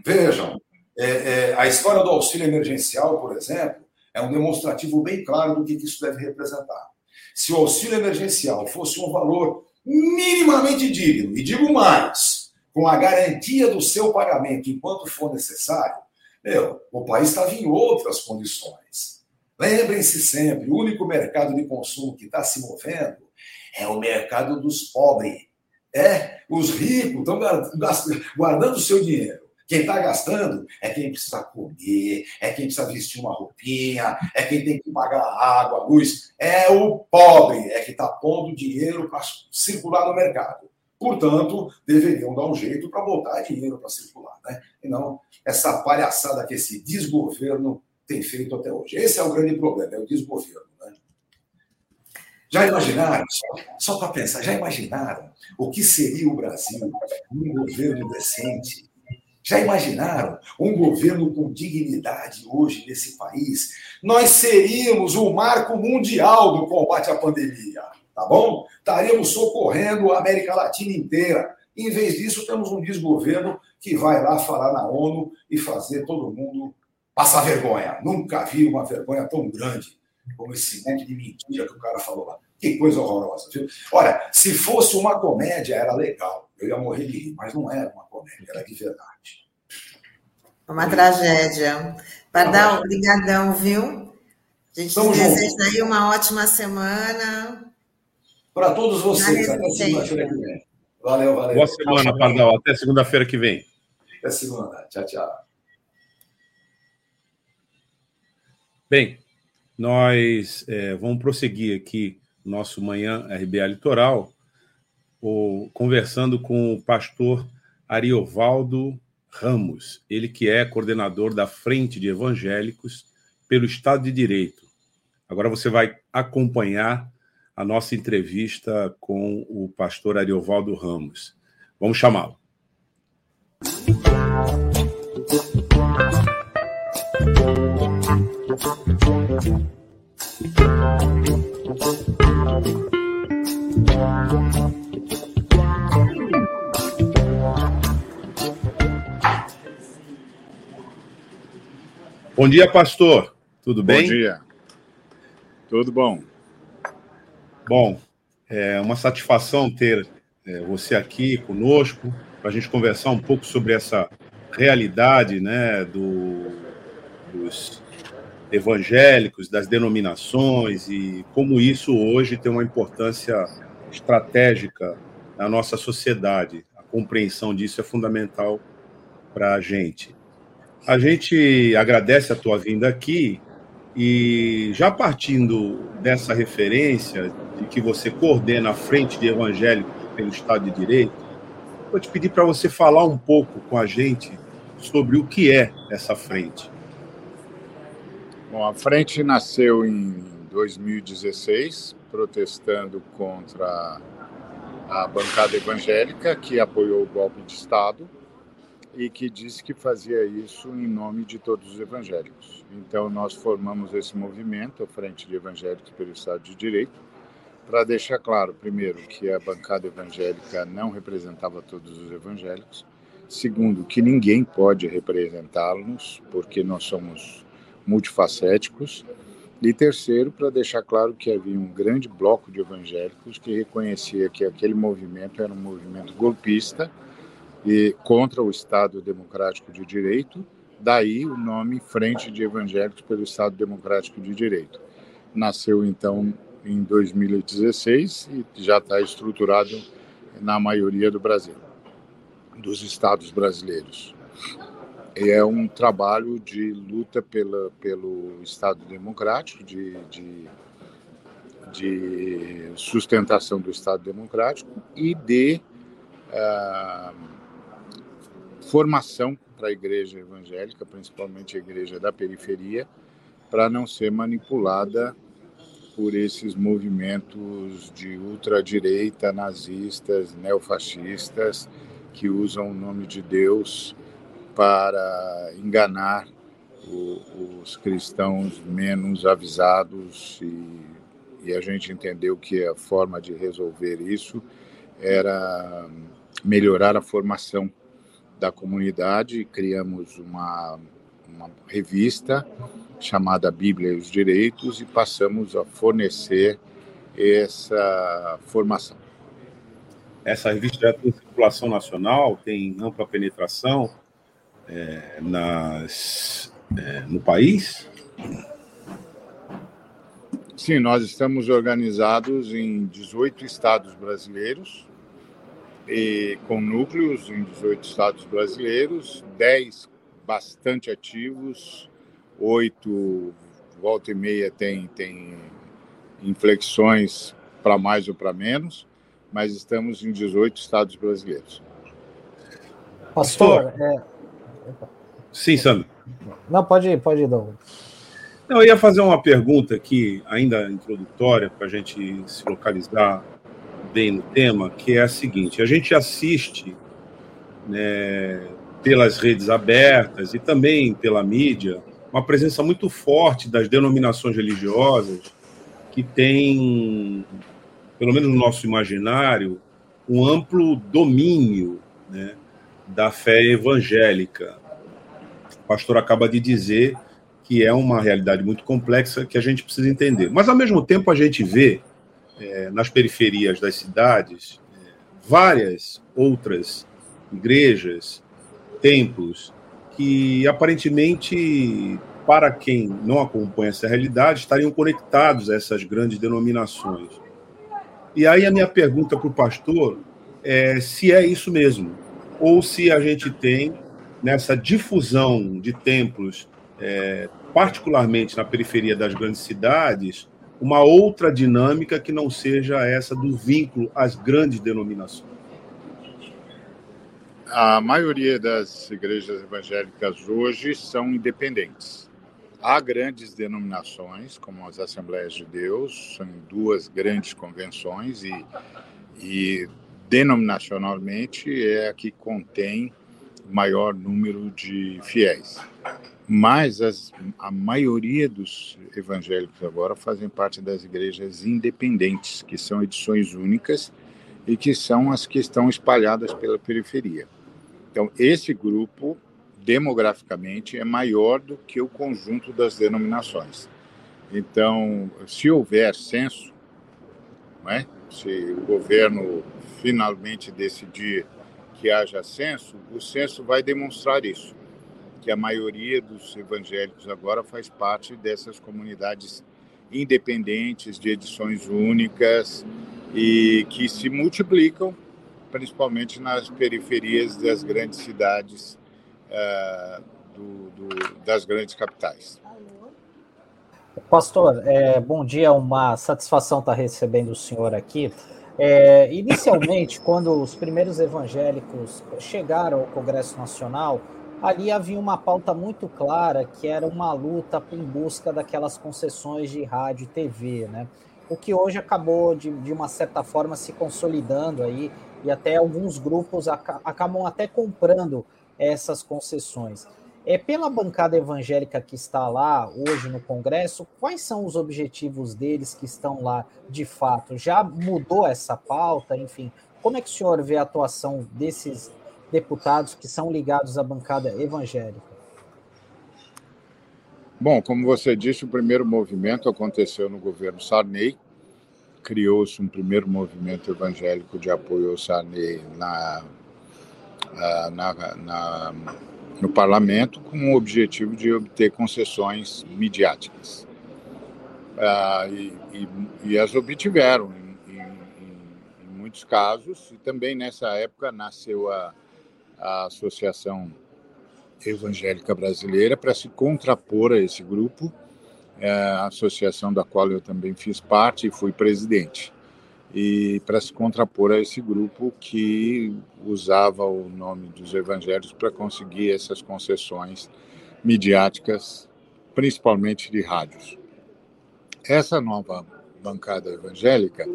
Vejam, é, é, a história do auxílio emergencial, por exemplo, é um demonstrativo bem claro do que isso deve representar. Se o auxílio emergencial fosse um valor minimamente digno, e digo mais, com a garantia do seu pagamento enquanto for necessário, meu, o país estava em outras condições. Lembrem-se sempre, o único mercado de consumo que está se movendo é o mercado dos pobres. É, os ricos estão guardando o seu dinheiro. Quem está gastando é quem precisa comer, é quem precisa vestir uma roupinha, é quem tem que pagar água, luz. É o pobre, é que está pondo dinheiro para circular no mercado. Portanto, deveriam dar um jeito para botar dinheiro para circular, né? E não essa palhaçada que esse desgoverno tem feito até hoje. Esse é o grande problema, é o desgoverno. Né? Já imaginaram, só, só para pensar, já imaginaram o que seria o Brasil um governo decente? Já imaginaram um governo com dignidade hoje nesse país? Nós seríamos o marco mundial do combate à pandemia, tá bom? Estaríamos socorrendo a América Latina inteira. Em vez disso, temos um desgoverno que vai lá falar na ONU e fazer todo mundo passar vergonha. Nunca vi uma vergonha tão grande como esse monte de mentira que o cara falou lá. Que coisa horrorosa, viu? Olha, se fosse uma comédia, era legal. Eu ia morrer de rir, mas não era uma comédia, era de verdade. Uma tragédia. Pardal, obrigadão, viu? A gente Estamos deseja juntos. aí uma ótima semana. Para todos vocês, até segunda-feira que vem. Valeu, valeu. Boa semana, Pardal. Até segunda-feira que vem. Até segunda. Tchau, tchau. Bem, nós é, vamos prosseguir aqui nosso Manhã RBA Litoral, o, conversando com o pastor Ariovaldo Ramos, ele que é coordenador da Frente de Evangélicos pelo Estado de Direito. Agora você vai acompanhar a nossa entrevista com o pastor Ariovaldo Ramos. Vamos chamá-lo. Bom dia, pastor. Tudo bem? Bom dia. Tudo bom. Bom, é uma satisfação ter é, você aqui conosco para a gente conversar um pouco sobre essa realidade né, do, dos evangélicos, das denominações e como isso hoje tem uma importância estratégica na nossa sociedade. A compreensão disso é fundamental para a gente. A gente agradece a tua vinda aqui e já partindo dessa referência de que você coordena a frente de evangélicos pelo Estado de Direito, vou te pedir para você falar um pouco com a gente sobre o que é essa frente. Bom, a frente nasceu em 2016, protestando contra a bancada evangélica que apoiou o golpe de Estado e que disse que fazia isso em nome de todos os evangélicos. Então, nós formamos esse movimento, a Frente de Evangélicos pelo Estado de Direito, para deixar claro, primeiro, que a bancada evangélica não representava todos os evangélicos, segundo, que ninguém pode representá-los, porque nós somos multifacéticos. E terceiro, para deixar claro que havia um grande bloco de evangélicos que reconhecia que aquele movimento era um movimento golpista e contra o Estado Democrático de Direito, daí o nome Frente de Evangélicos pelo Estado Democrático de Direito. Nasceu então em 2016 e já está estruturado na maioria do Brasil, dos estados brasileiros é um trabalho de luta pela, pelo Estado democrático, de, de, de sustentação do Estado democrático e de uh, formação para a igreja evangélica, principalmente a igreja da periferia, para não ser manipulada por esses movimentos de ultradireita, nazistas, neofascistas, que usam o nome de Deus para enganar o, os cristãos menos avisados e, e, a gente entendeu que a forma de resolver isso era melhorar a formação da comunidade. Criamos uma, uma revista chamada Bíblia e os Direitos e passamos a fornecer essa formação. essa revista já tem circulação nacional, tem ampla penetração é, nas, é, no país? Sim, nós estamos organizados em 18 estados brasileiros, e com núcleos em 18 estados brasileiros, 10 bastante ativos, 8 volta e meia tem, tem inflexões para mais ou para menos, mas estamos em 18 estados brasileiros. Pastor, é... sim, Sandro. Não, pode ir, pode ir, Douglas. Eu ia fazer uma pergunta aqui, ainda introdutória, para a gente se localizar bem no tema, que é a seguinte: a gente assiste né, pelas redes abertas e também pela mídia uma presença muito forte das denominações religiosas que tem, pelo menos no nosso imaginário, um amplo domínio né, da fé evangélica. O pastor acaba de dizer que é uma realidade muito complexa que a gente precisa entender. Mas, ao mesmo tempo, a gente vê é, nas periferias das cidades é, várias outras igrejas, templos, que aparentemente, para quem não acompanha essa realidade, estariam conectados a essas grandes denominações. E aí a minha pergunta para o pastor é se é isso mesmo, ou se a gente tem nessa difusão de templos é, particularmente na periferia das grandes cidades, uma outra dinâmica que não seja essa do vínculo às grandes denominações? A maioria das igrejas evangélicas hoje são independentes. Há grandes denominações, como as Assembleias de Deus, são duas grandes convenções e, e denominacionalmente é a que contém maior número de fiéis. Mas as, a maioria dos evangélicos agora fazem parte das igrejas independentes, que são edições únicas e que são as que estão espalhadas pela periferia. Então, esse grupo, demograficamente, é maior do que o conjunto das denominações. Então, se houver censo, é? se o governo finalmente decidir que haja censo, o censo vai demonstrar isso que a maioria dos evangélicos agora faz parte dessas comunidades independentes, de edições únicas e que se multiplicam, principalmente nas periferias das grandes cidades, uh, do, do, das grandes capitais. Pastor, é, bom dia, uma satisfação estar recebendo o senhor aqui. É, inicialmente, quando os primeiros evangélicos chegaram ao Congresso Nacional, ali havia uma pauta muito clara que era uma luta em busca daquelas concessões de rádio e TV, né? O que hoje acabou de, de uma certa forma se consolidando aí e até alguns grupos acabam até comprando essas concessões. É pela bancada evangélica que está lá hoje no Congresso, quais são os objetivos deles que estão lá de fato? Já mudou essa pauta? Enfim, como é que o senhor vê a atuação desses deputados que são ligados à bancada evangélica? Bom, como você disse, o primeiro movimento aconteceu no governo Sarney. Criou-se um primeiro movimento evangélico de apoio ao Sarney na, na, na, no parlamento, com o objetivo de obter concessões midiáticas. Ah, e, e, e, as obtiveram em, em, em, muitos casos, e também nessa época nasceu a, a Associação Evangélica Brasileira para se contrapor a esse grupo, a associação da qual eu também fiz parte e fui presidente. E para se contrapor a esse grupo que usava o nome dos evangelhos para conseguir essas concessões midiáticas, principalmente de rádios. Essa nova bancada evangélica,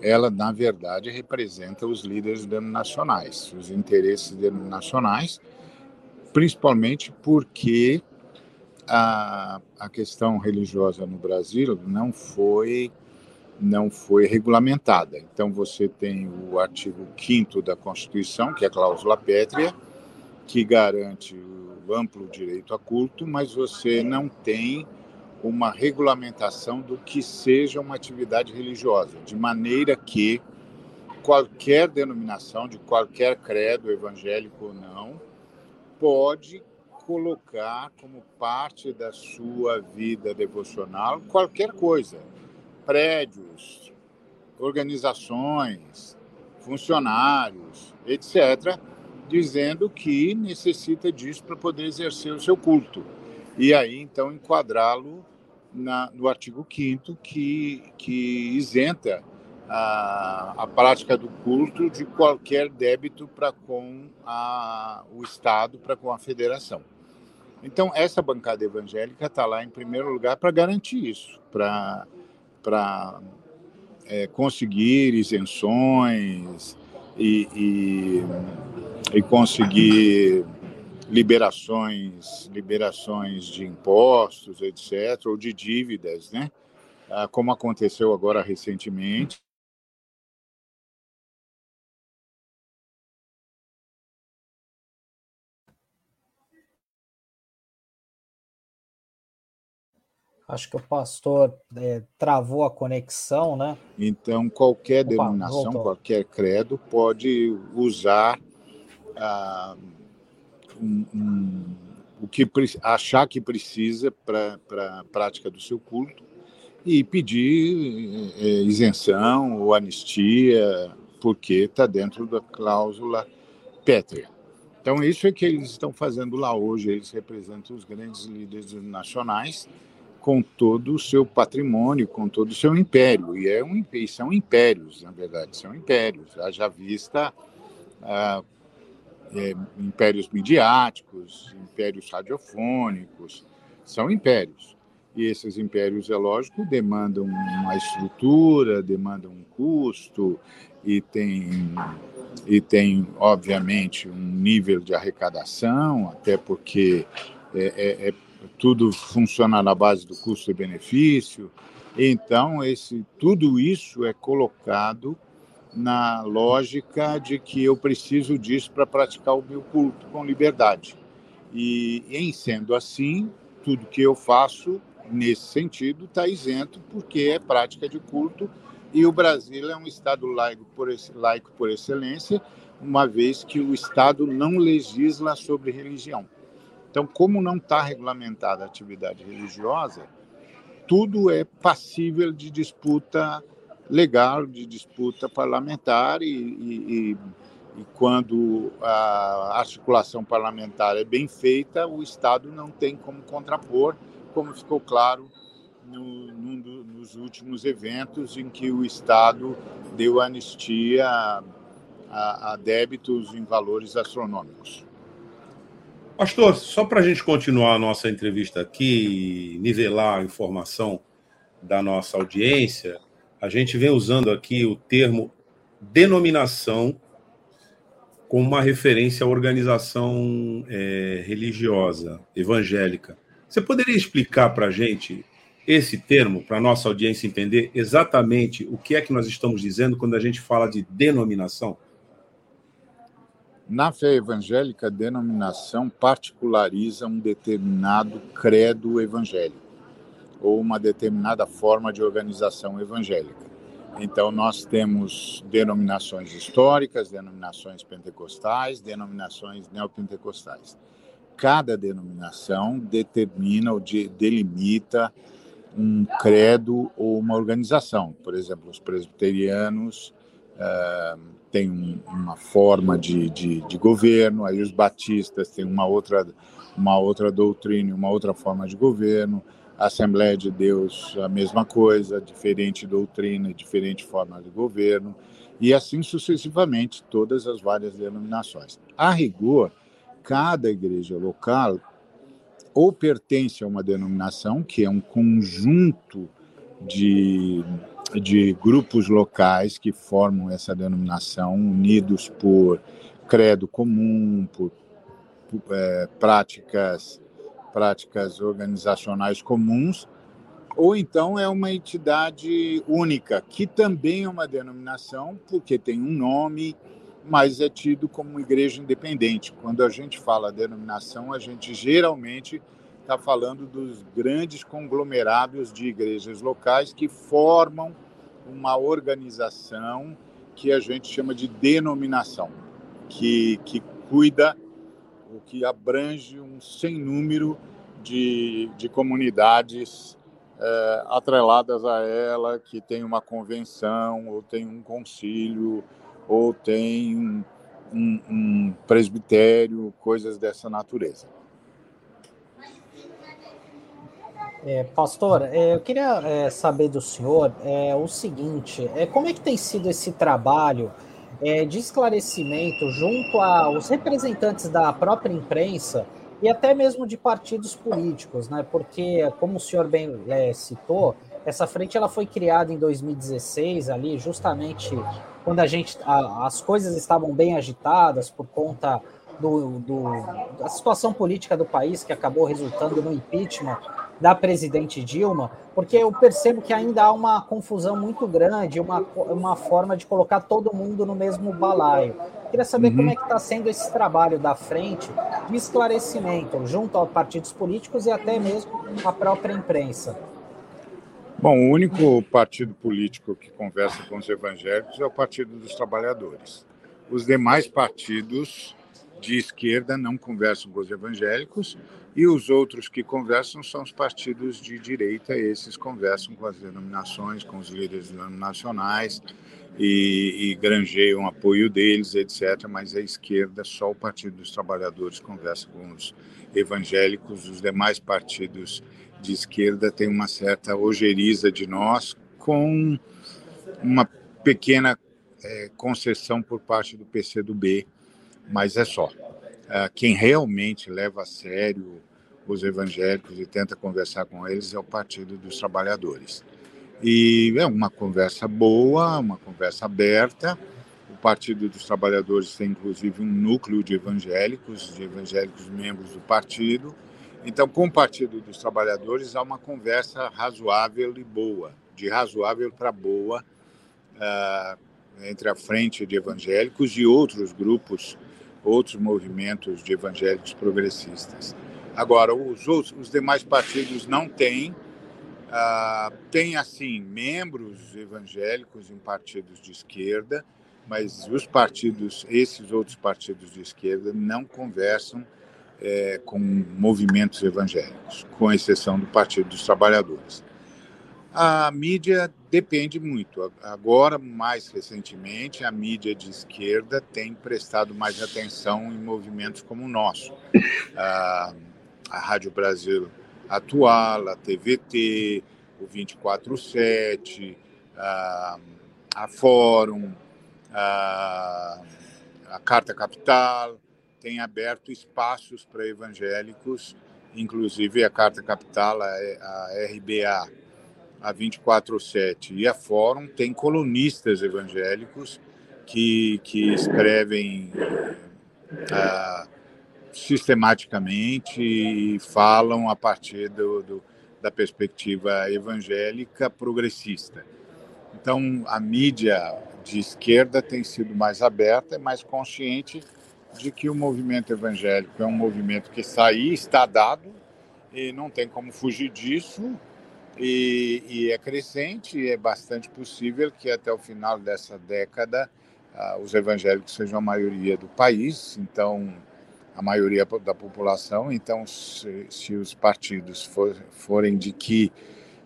ela, na verdade, representa os líderes denominacionais, os interesses denominacionais, principalmente porque a, a questão religiosa no Brasil não foi não foi regulamentada. Então você tem o artigo 5 da Constituição, que é a cláusula pétrea, que garante o amplo direito a culto, mas você não tem uma regulamentação do que seja uma atividade religiosa, de maneira que qualquer denominação, de qualquer credo, evangélico ou não, pode colocar como parte da sua vida devocional qualquer coisa. Prédios, organizações, funcionários, etc., dizendo que necessita disso para poder exercer o seu culto. E aí, então, enquadrá-lo no artigo 5 que, que isenta a, a prática do culto de qualquer débito para com a, o Estado, para com a federação. Então, essa bancada evangélica está lá em primeiro lugar para garantir isso, para é, conseguir isenções e, e, e conseguir liberações, liberações de impostos, etc., ou de dívidas, né? Ah, como aconteceu agora recentemente. Acho que o pastor é, travou a conexão, né? Então, qualquer Opa, denominação, voltou. qualquer credo pode usar ah, um, um, o que achar que precisa para a prática do seu culto e pedir é, isenção ou anistia, porque está dentro da cláusula pétrea. Então, isso é que eles estão fazendo lá hoje. Eles representam os grandes líderes nacionais com todo o seu patrimônio, com todo o seu império. E, é um, e são impérios, na verdade, são impérios. Haja vista ah, é, impérios midiáticos, impérios radiofônicos, são impérios. E esses impérios, é lógico, demandam uma estrutura, demandam um custo e tem, e tem obviamente, um nível de arrecadação, até porque é, é, é tudo funciona na base do custo e benefício. Então, esse, tudo isso é colocado na lógica de que eu preciso disso para praticar o meu culto com liberdade. E, em sendo assim, tudo que eu faço nesse sentido está isento, porque é prática de culto e o Brasil é um Estado laico por, laico por excelência, uma vez que o Estado não legisla sobre religião. Então, como não está regulamentada a atividade religiosa, tudo é passível de disputa legal de disputa parlamentar e, e, e, quando a articulação parlamentar é bem feita, o Estado não tem como contrapor, como ficou claro no, do, nos últimos eventos em que o Estado deu anistia a, a débitos em valores astronômicos. Pastor, só para a gente continuar a nossa entrevista aqui, nivelar a informação da nossa audiência, a gente vem usando aqui o termo denominação como uma referência à organização é, religiosa, evangélica. Você poderia explicar para a gente esse termo, para a nossa audiência entender exatamente o que é que nós estamos dizendo quando a gente fala de denominação? Na fé evangélica, a denominação particulariza um determinado credo evangélico ou uma determinada forma de organização evangélica. Então, nós temos denominações históricas, denominações pentecostais, denominações neopentecostais. Cada denominação determina ou de, delimita um credo ou uma organização. Por exemplo, os presbiterianos uh, têm um, uma forma de, de, de, governo, aí os batistas têm uma outra, uma outra doutrina, uma outra forma de governo, a Assembleia de Deus, a mesma coisa, diferente doutrina, diferente forma de governo, e assim sucessivamente, todas as várias denominações. A rigor, cada igreja local ou pertence a uma denominação, que é um conjunto de, de grupos locais que formam essa denominação, unidos por credo comum, por, por é, práticas práticas organizacionais comuns, ou então é uma entidade única, que também é uma denominação, porque tem um nome, mas é tido como igreja independente. Quando a gente fala denominação, a gente geralmente está falando dos grandes conglomerados de igrejas locais que formam uma organização que a gente chama de denominação, que, que cuida, o que abrange um sem número de, de comunidades é, atreladas a ela, que tem uma convenção, ou tem um concílio, ou tem um, um, presbitério, coisas dessa natureza. É, pastor, é, eu queria é, saber do senhor é, o seguinte: é, como é que tem sido esse trabalho é, de esclarecimento junto aos representantes da própria imprensa e até mesmo de partidos políticos, né? Porque, como o senhor bem é, citou, essa frente ela foi criada em 2016 ali, justamente quando a gente a, as coisas estavam bem agitadas por conta do, do, da situação política do país que acabou resultando no impeachment da presidente Dilma, porque eu percebo que ainda há uma confusão muito grande, uma, uma forma de colocar todo mundo no mesmo balaio. Queria saber uhum. como é que está sendo esse trabalho da frente de esclarecimento junto a partidos políticos e até mesmo a própria imprensa. Bom, o único partido político que conversa com os evangélicos é o Partido dos Trabalhadores. Os demais partidos de esquerda não conversam com os evangélicos e os outros que conversam são os partidos de direita, esses conversam com as denominações, com os líderes denominacionais e, e granjeiam apoio deles, etc. Mas a esquerda, só o Partido dos Trabalhadores conversa com os evangélicos, os demais partidos de esquerda têm uma certa ojeriza de nós, com uma pequena é, concessão por parte do PCdoB, mas é só. É, quem realmente leva a sério os evangélicos e tenta conversar com eles é o Partido dos Trabalhadores. E é uma conversa boa, uma conversa aberta. O Partido dos Trabalhadores tem inclusive um núcleo de evangélicos, de evangélicos membros do partido. Então, com o Partido dos Trabalhadores há uma conversa razoável e boa, de razoável para boa, uh, entre a frente de evangélicos e outros grupos outros movimentos de evangélicos progressistas. Agora, os, outros, os demais partidos não têm. Uh, tem, assim, membros evangélicos em partidos de esquerda, mas os partidos, esses outros partidos de esquerda, não conversam é, com movimentos evangélicos, com exceção do Partido dos Trabalhadores. A mídia depende muito. Agora, mais recentemente, a mídia de esquerda tem prestado mais atenção em movimentos como o nosso. A, a Rádio Brasil Atual, a TVT, o 247, a, a Fórum, a, a Carta Capital, tem aberto espaços para evangélicos, inclusive a Carta Capital, a, a RBA a 24/7 e a Fórum tem colunistas evangélicos que, que escrevem uh, sistematicamente e falam a partir do, do, da perspectiva evangélica progressista. Então, a mídia de esquerda tem sido mais aberta e mais consciente de que o movimento evangélico é um movimento que aí, está dado, e não tem como fugir disso, e, e, é crescente e é bastante possível que até o final dessa década uh, os evangélicos sejam a maioria do país, então a maioria da população. Então, se, se os partidos for, forem de que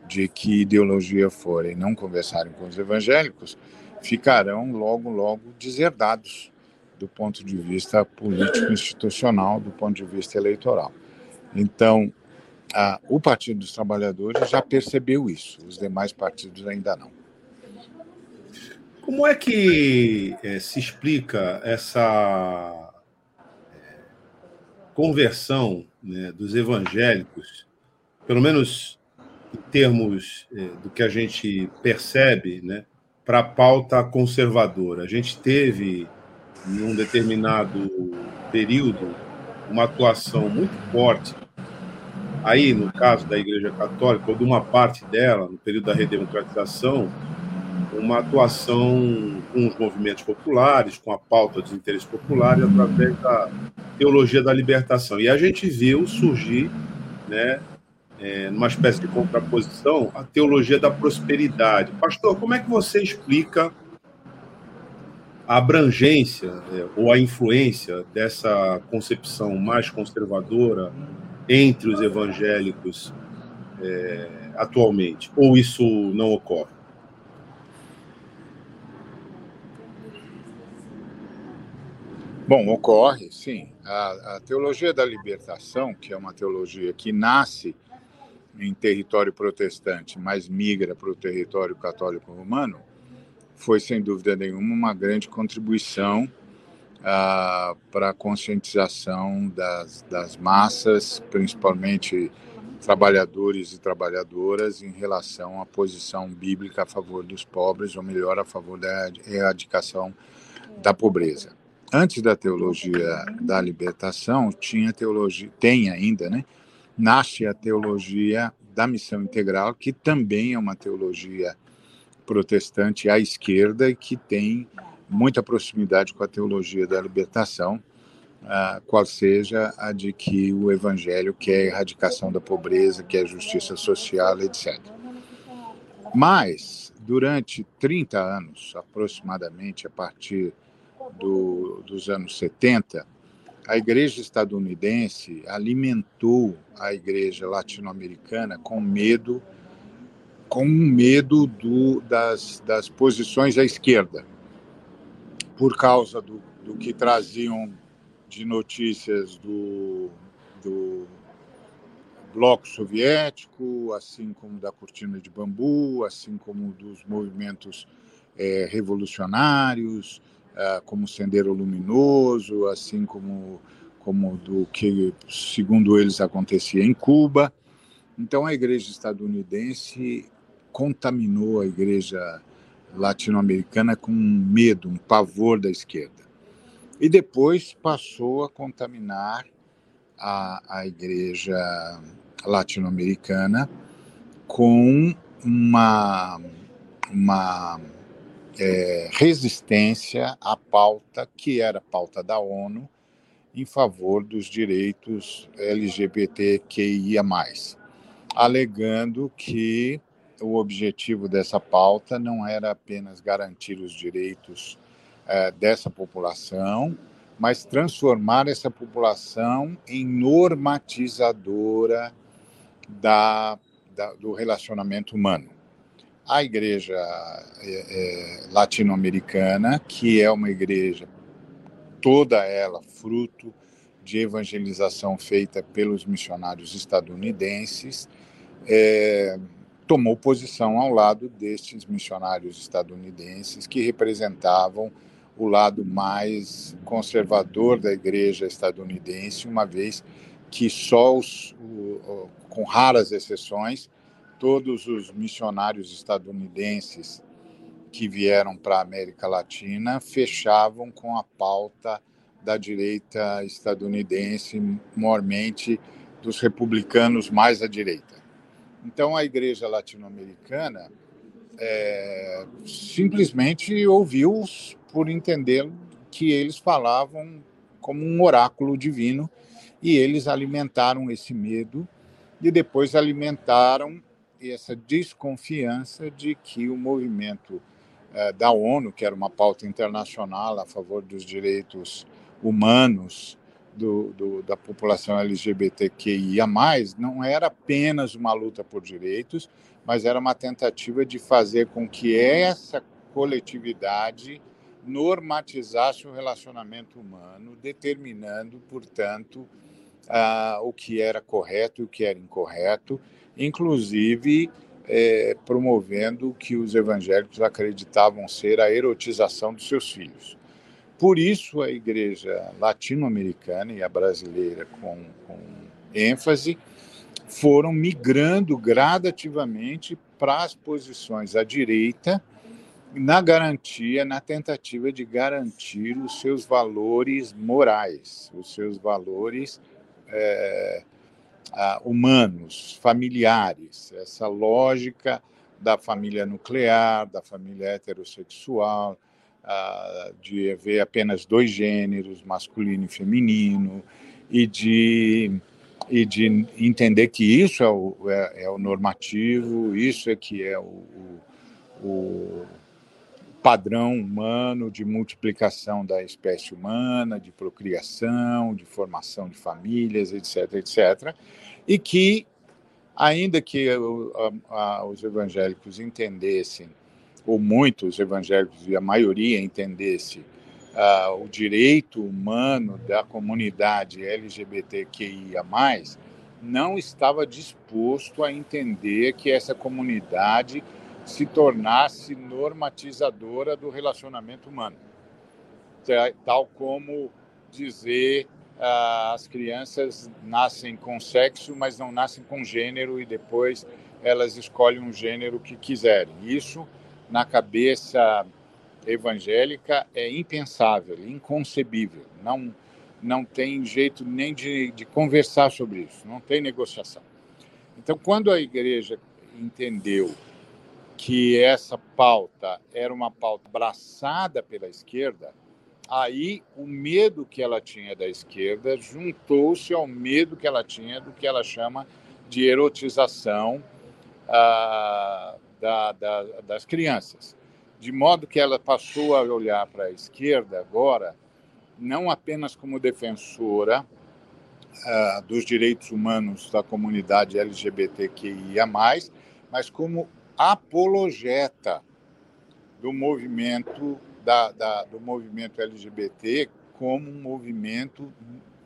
de que ideologia forem, não conversarem com os evangélicos, ficarão logo logo deserdados do ponto de vista político institucional, do ponto de vista eleitoral. Então, ah, o Partido dos Trabalhadores já percebeu isso, os demais partidos ainda não. Como é que é, se explica essa é, conversão né, dos evangélicos, pelo menos em termos é, do que a gente percebe, né, para a pauta conservadora? A gente teve, em um determinado período, uma atuação muito forte Aí, no caso da Igreja Católica, ou de uma parte dela, no período da redemocratização, uma atuação com os movimentos populares, com a pauta dos interesses populares, através da teologia da libertação. E a gente viu surgir, né, é, numa espécie de contraposição, a teologia da prosperidade. Pastor, como é que você explica a abrangência é, ou a influência dessa concepção mais conservadora entre os evangélicos é, atualmente? Ou isso não ocorre? Bom, ocorre, sim. A, a, teologia da libertação, que é uma teologia que nasce em território protestante, mas migra para o território católico romano, foi sem dúvida nenhuma uma grande contribuição ah, para a conscientização das, das massas, principalmente trabalhadores e trabalhadoras, em relação à posição bíblica a favor dos pobres, ou melhor, a favor da erradicação da pobreza antes da teologia da libertação, tinha teologia, tem ainda, né? Nasce a teologia da missão integral, que também é uma teologia protestante à esquerda e que tem muita proximidade com a teologia da libertação, uh, qual seja a de que o evangelho quer a erradicação da pobreza, quer a justiça social, etc. Mas, durante 30 anos, aproximadamente, a partir do, dos anos 70, a igreja estadunidense alimentou a igreja latino-americana com medo com medo do, das, das posições à esquerda, por causa do, do que traziam de notícias do, do bloco soviético, assim como da cortina de bambu, assim como dos movimentos é, revolucionários, ah, como Sendeiro Luminoso, assim como, como do que, segundo eles, acontecia em Cuba. Então, a igreja estadunidense contaminou a igreja latino-americana com um medo, um pavor da esquerda. E depois passou a contaminar a, a igreja latino-americana com uma, uma é, resistência à pauta que era pauta da ONU em favor dos direitos LGBTQIA+, alegando que o objetivo dessa pauta não era apenas garantir os direitos é, dessa população, mas transformar essa população em normatizadora da, da do relacionamento humano. A igreja é, é, latino-americana, que é uma igreja toda ela fruto de evangelização feita pelos missionários estadunidenses, é, tomou posição ao lado destes missionários estadunidenses que representavam o lado mais conservador da igreja estadunidense, uma vez que só os, o, com raras exceções, todos os missionários estadunidenses que vieram para a América Latina fechavam com a pauta da direita estadunidense, mormente dos republicanos mais à direita. Então, a igreja latino-americana é, simplesmente ouviu-os por entender que eles falavam como um oráculo divino e eles alimentaram esse medo e depois alimentaram essa desconfiança de que o movimento eh, da ONU, que era uma pauta internacional a favor dos direitos humanos do, do, da população LGBTQIA, não era apenas uma luta por direitos, mas era uma tentativa de fazer com que essa coletividade normatizasse o relacionamento humano, determinando, portanto, o que era correto e o que era incorreto, inclusive é, promovendo o que os evangélicos acreditavam ser a erotização dos seus filhos. Por isso, a igreja latino-americana e a brasileira, com, com ênfase, foram migrando gradativamente para as posições à direita, na garantia, na tentativa de garantir os seus valores morais, os seus valores é, humanos, familiares, essa lógica da família nuclear, da família heterossexual, de haver apenas dois gêneros, masculino e feminino, e de, e de entender que isso é o, é, é o normativo, isso é que é o, o, padrão humano de multiplicação da espécie humana, de procriação, de formação de famílias, etc., etc., e que, ainda que os evangélicos entendessem, ou muitos evangélicos e a maioria entendesse uh, o direito humano da comunidade LGBTQIA+, não estava disposto a entender que essa comunidade se tornasse normatizadora do relacionamento humano. Tal como dizer uh, as crianças nascem com sexo, mas não nascem com gênero e depois elas escolhem um gênero que quiserem. Isso, na cabeça evangélica, é impensável, inconcebível. Não, não tem jeito nem de, de conversar sobre isso, não tem negociação. Então, quando a igreja entendeu que essa pauta era uma pauta abraçada pela esquerda, aí o medo que ela tinha da esquerda juntou-se ao medo que ela tinha do que ela chama de erotização ah, da, da, das crianças. De modo que ela passou a olhar para a esquerda agora, não apenas como defensora ah, dos direitos humanos da comunidade LGBTQIA, mas como apologeta do movimento da, da, do movimento LGBT como um movimento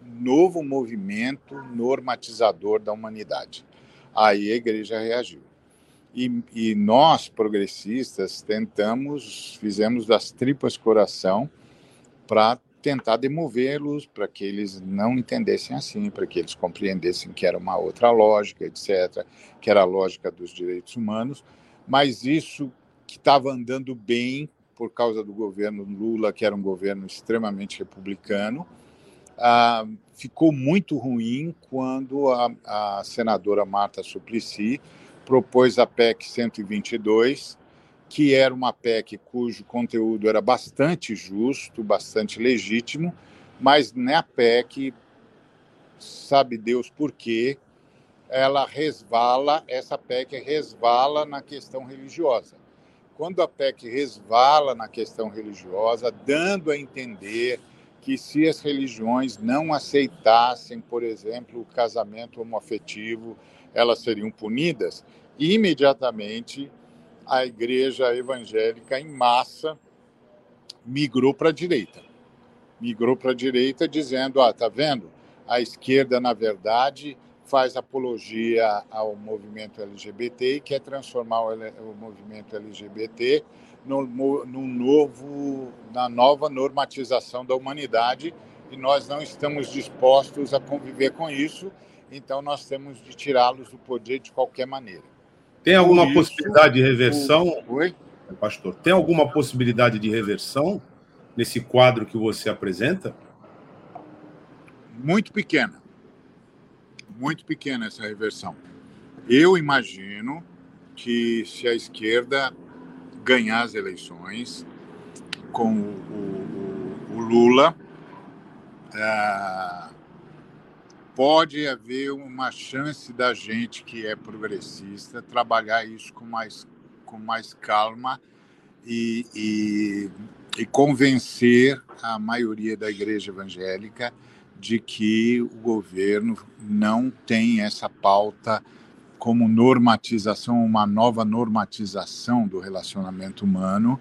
novo movimento normatizador da humanidade. Aí a igreja reagiu. E, e nós, progressistas, tentamos, fizemos das tripas coração para tentar demovê-los, para que eles não entendessem assim, para que eles compreendessem que era uma outra lógica, etc., que era a lógica dos direitos humanos, mas isso que estava andando bem por causa do governo Lula, que era um governo extremamente republicano, ah, ficou muito ruim quando a, a senadora Marta Suplicy propôs a PEC 122, que era uma PEC cujo conteúdo era bastante justo, bastante legítimo, mas na PEC, sabe Deus por quê, ela resvala, essa PEC resvala na questão religiosa. Quando a PEC resvala na questão religiosa, dando a entender que se as religiões não aceitassem, por exemplo, o casamento homoafetivo, elas seriam punidas, imediatamente a igreja evangélica em massa migrou para a direita. Migrou para a direita dizendo, ah, tá vendo? A esquerda, na verdade, faz apologia ao movimento LGBT e quer transformar o, movimento LGBT no, no, novo, na nova normatização da humanidade e nós não estamos dispostos a conviver com isso, então nós temos de tirá-los do poder de qualquer maneira. Tem alguma isso, possibilidade de reversão? Oi? Pastor, tem alguma possibilidade de reversão nesse quadro que você apresenta? Muito pequena muito pequena essa reversão. Eu imagino que se a esquerda ganhar as eleições com o, o, o Lula, é, pode haver uma chance da gente que é progressista trabalhar isso com mais, com mais calma e, e, e convencer a maioria da igreja evangélica de que o governo não tem essa pauta como normatização, uma nova normatização do relacionamento humano,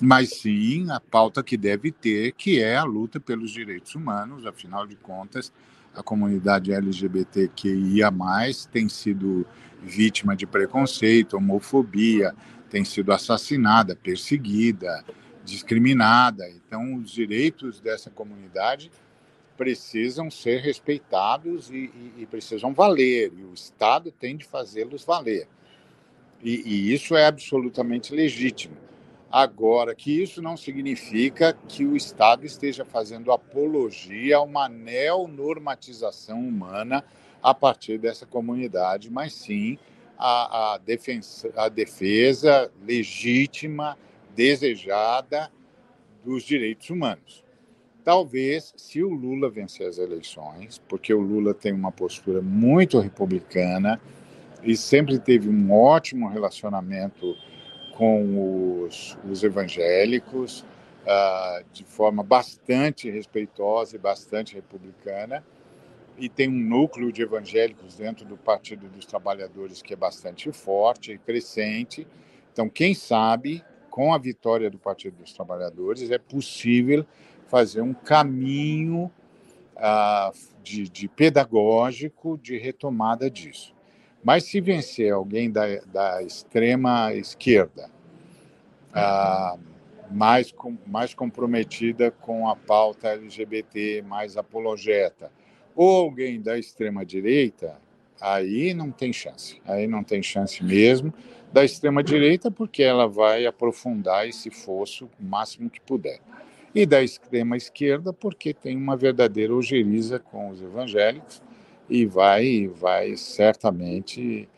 mas sim a pauta que deve ter, que é a luta pelos direitos humanos, afinal de contas, a comunidade LGBTQIA+, tem sido vítima de preconceito, homofobia, tem sido assassinada, perseguida, discriminada. Então, os direitos dessa comunidade precisam ser respeitados e, e, e, precisam valer, e o Estado tem de fazê-los valer. E, e, isso é absolutamente legítimo. Agora, que isso não significa que o Estado esteja fazendo apologia a uma neonormatização humana a partir dessa comunidade, mas sim a, a, a defesa legítima, desejada dos direitos humanos. Talvez, se o Lula vencer as eleições, porque o Lula tem uma postura muito republicana e sempre teve um ótimo relacionamento com os, os evangélicos uh, de forma bastante respeitosa e bastante republicana. E tem um núcleo de evangélicos dentro do Partido dos Trabalhadores que é bastante forte e crescente. Então, quem sabe, com a vitória do Partido dos Trabalhadores, é possível fazer um caminho uh, de, de pedagógico de retomada disso. Mas se vencer alguém da, da extrema esquerda, ah, mais, com, mais comprometida com a pauta LGBT, mais apologeta, ou alguém da extrema direita, aí não tem chance. Aí não tem chance mesmo da extrema direita, porque ela vai aprofundar esse fosso o máximo que puder. E da extrema esquerda, porque tem uma verdadeira ojeriza com os evangélicos e vai, vai certamente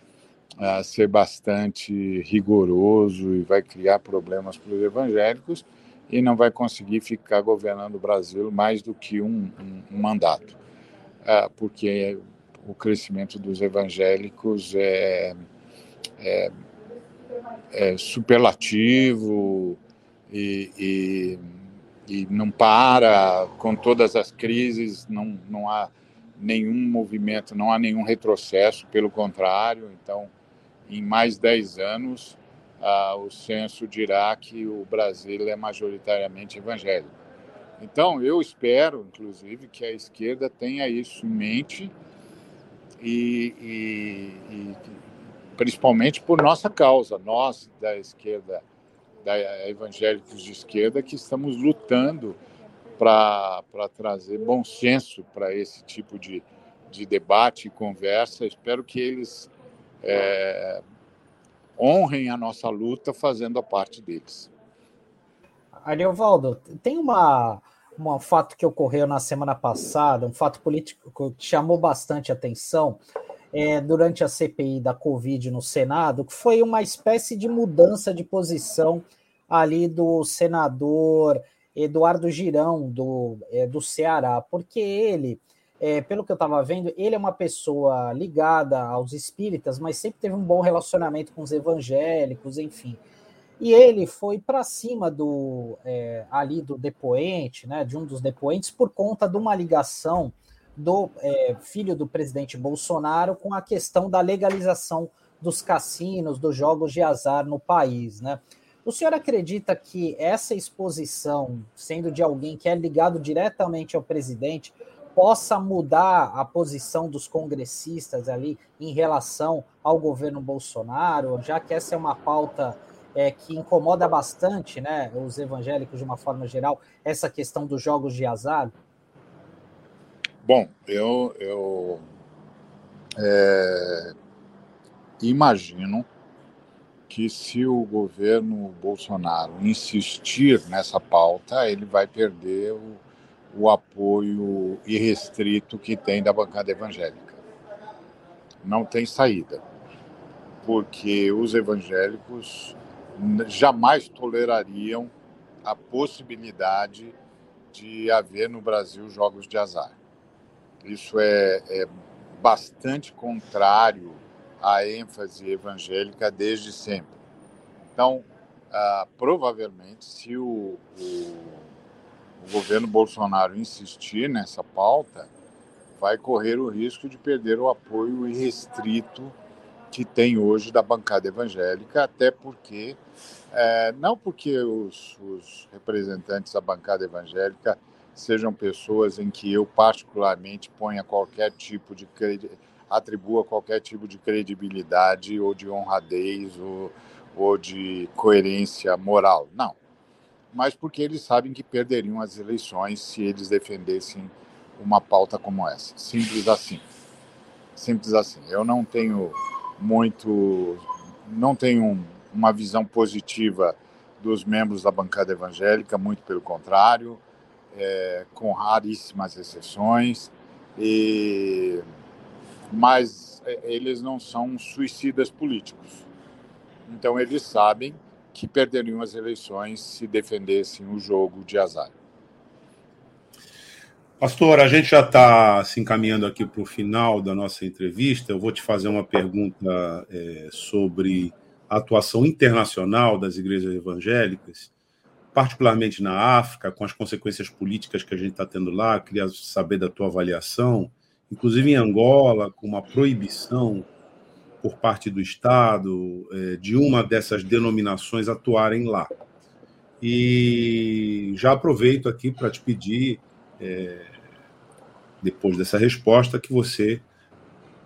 uh, ser bastante rigoroso e vai criar problemas para os evangélicos e não vai conseguir ficar governando o Brasil mais do que um, um, um mandato, uh, porque o crescimento dos evangélicos é, é, é superlativo e, e, e, não para. Com todas as crises, não, não há nenhum movimento, não há nenhum retrocesso, pelo contrário. Então, em mais 10 anos, ah, o censo dirá que o Brasil é majoritariamente evangélico. Então, eu espero, inclusive, que a esquerda tenha isso em mente e, e, e principalmente por nossa causa, nós da esquerda, da evangélicos de esquerda, que estamos lutando para trazer bom senso para esse tipo de, de debate e conversa. Espero que eles é, honrem a nossa luta fazendo a parte deles. Ariovaldo, tem uma, um fato que ocorreu na semana passada, um fato político que chamou bastante atenção é, durante a CPI da Covid no Senado, que foi uma espécie de mudança de posição ali do senador Eduardo Girão, do, é, do Ceará, porque ele, é, pelo que eu estava vendo, ele é uma pessoa ligada aos espíritas, mas sempre teve um bom relacionamento com os evangélicos, enfim. E ele foi para cima do é, ali do depoente, né, de um dos depoentes, por conta de uma ligação do é, filho do presidente Bolsonaro com a questão da legalização dos cassinos, dos jogos de azar no país, né? O senhor acredita que essa exposição, sendo de alguém que é ligado diretamente ao presidente, possa mudar a posição dos congressistas ali em relação ao governo Bolsonaro, já que essa é uma pauta é, que incomoda bastante né, os evangélicos de uma forma geral, essa questão dos jogos de azar? Bom, eu, eu é, imagino que se o governo Bolsonaro insistir nessa pauta, ele vai perder o, o apoio irrestrito que tem da bancada evangélica. Não tem saída, porque os evangélicos jamais tolerariam a possibilidade de haver no Brasil jogos de azar. Isso é, é bastante contrário a ênfase evangélica desde sempre. Então, ah, provavelmente, se o, o, o governo Bolsonaro insistir nessa pauta, vai correr o risco de perder o apoio irrestrito que tem hoje da bancada evangélica, até porque, é, não porque os, os, representantes da bancada evangélica sejam pessoas em que eu particularmente ponha qualquer tipo de atribua qualquer tipo de credibilidade ou de honradez ou, ou de coerência moral. Não. Mas porque eles sabem que perderiam as eleições se eles defendessem uma pauta como essa. Simples assim. Simples assim. Eu não tenho muito. Não tenho uma visão positiva dos membros da bancada evangélica, muito pelo contrário, é, com raríssimas exceções. E mas é, eles não são suicidas políticos. Então eles sabem que perderiam as eleições se defendessem o jogo de azar. Pastor, a gente já está se encaminhando aqui para o final da nossa entrevista. Eu vou te fazer uma pergunta é, sobre a atuação internacional das igrejas evangélicas, particularmente na África, com as consequências políticas que a gente está tendo lá, queria saber da tua avaliação, inclusive em Angola, com uma proibição por parte do Estado é, de uma dessas denominações atuarem lá. E já aproveito aqui para te pedir, é, depois dessa resposta, que você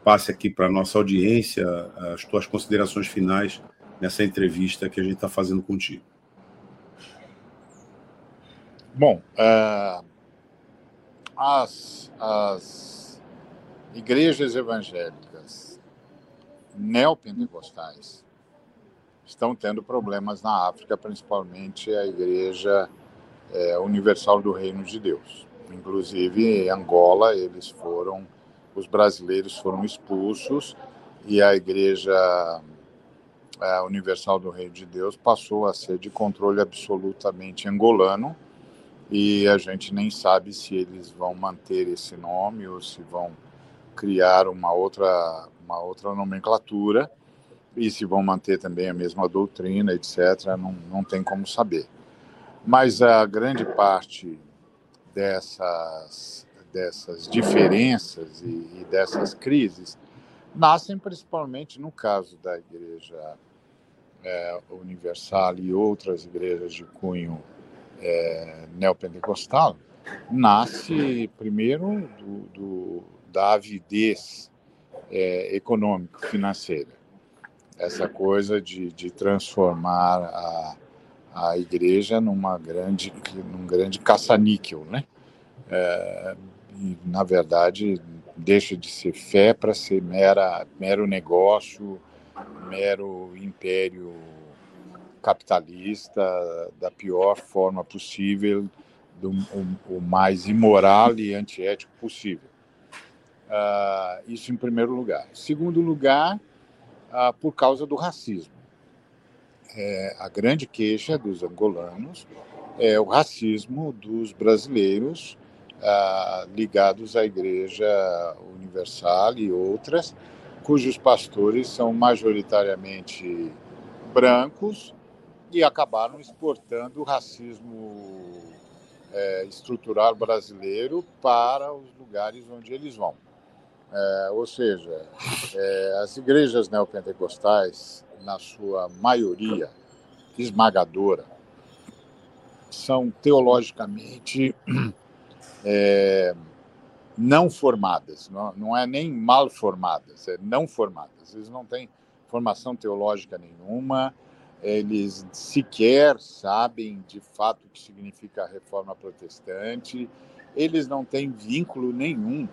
passe aqui para a nossa audiência as tuas considerações finais nessa entrevista que a gente está fazendo contigo. Bom, uh, as, as igrejas evangélicas neopentecostais estão tendo problemas na África, principalmente a Igreja é, Universal do Reino de Deus. Inclusive, em Angola, eles foram os brasileiros foram expulsos e a Igreja Universal do Reino de Deus passou a ser de controle absolutamente angolano e a gente nem sabe se eles vão manter esse nome ou se vão criar uma outra uma outra nomenclatura e se vão manter também a mesma doutrina, etc. Não, não tem como saber. Mas a grande parte dessas dessas diferenças e, e dessas crises nascem principalmente no caso da Igreja é, Universal e outras igrejas de cunho é, neopentecostal, nasce primeiro do, do da avidez é, econômico-financeira. Essa coisa de, de transformar a, a igreja numa grande, num grande caça-níquel, né? É, e, na verdade, deixa de ser fé para ser mera, mero negócio, mero império capitalista da pior forma possível, do, o, o mais imoral e antiético possível. Uh, isso em primeiro lugar. Segundo lugar, uh, por causa do racismo. É, a grande queixa dos angolanos é o racismo dos brasileiros ah, ligados à Igreja Universal e outras, cujos pastores são majoritariamente brancos e acabaram exportando o racismo é, estrutural brasileiro para os lugares onde eles vão. É, ou seja, é, as igrejas neopentecostais, na sua maioria esmagadora, são teologicamente é, não formadas, não, não é nem mal formadas, é não formadas. Eles não têm formação teológica nenhuma, eles sequer sabem de fato o que significa a reforma protestante, eles não têm vínculo nenhum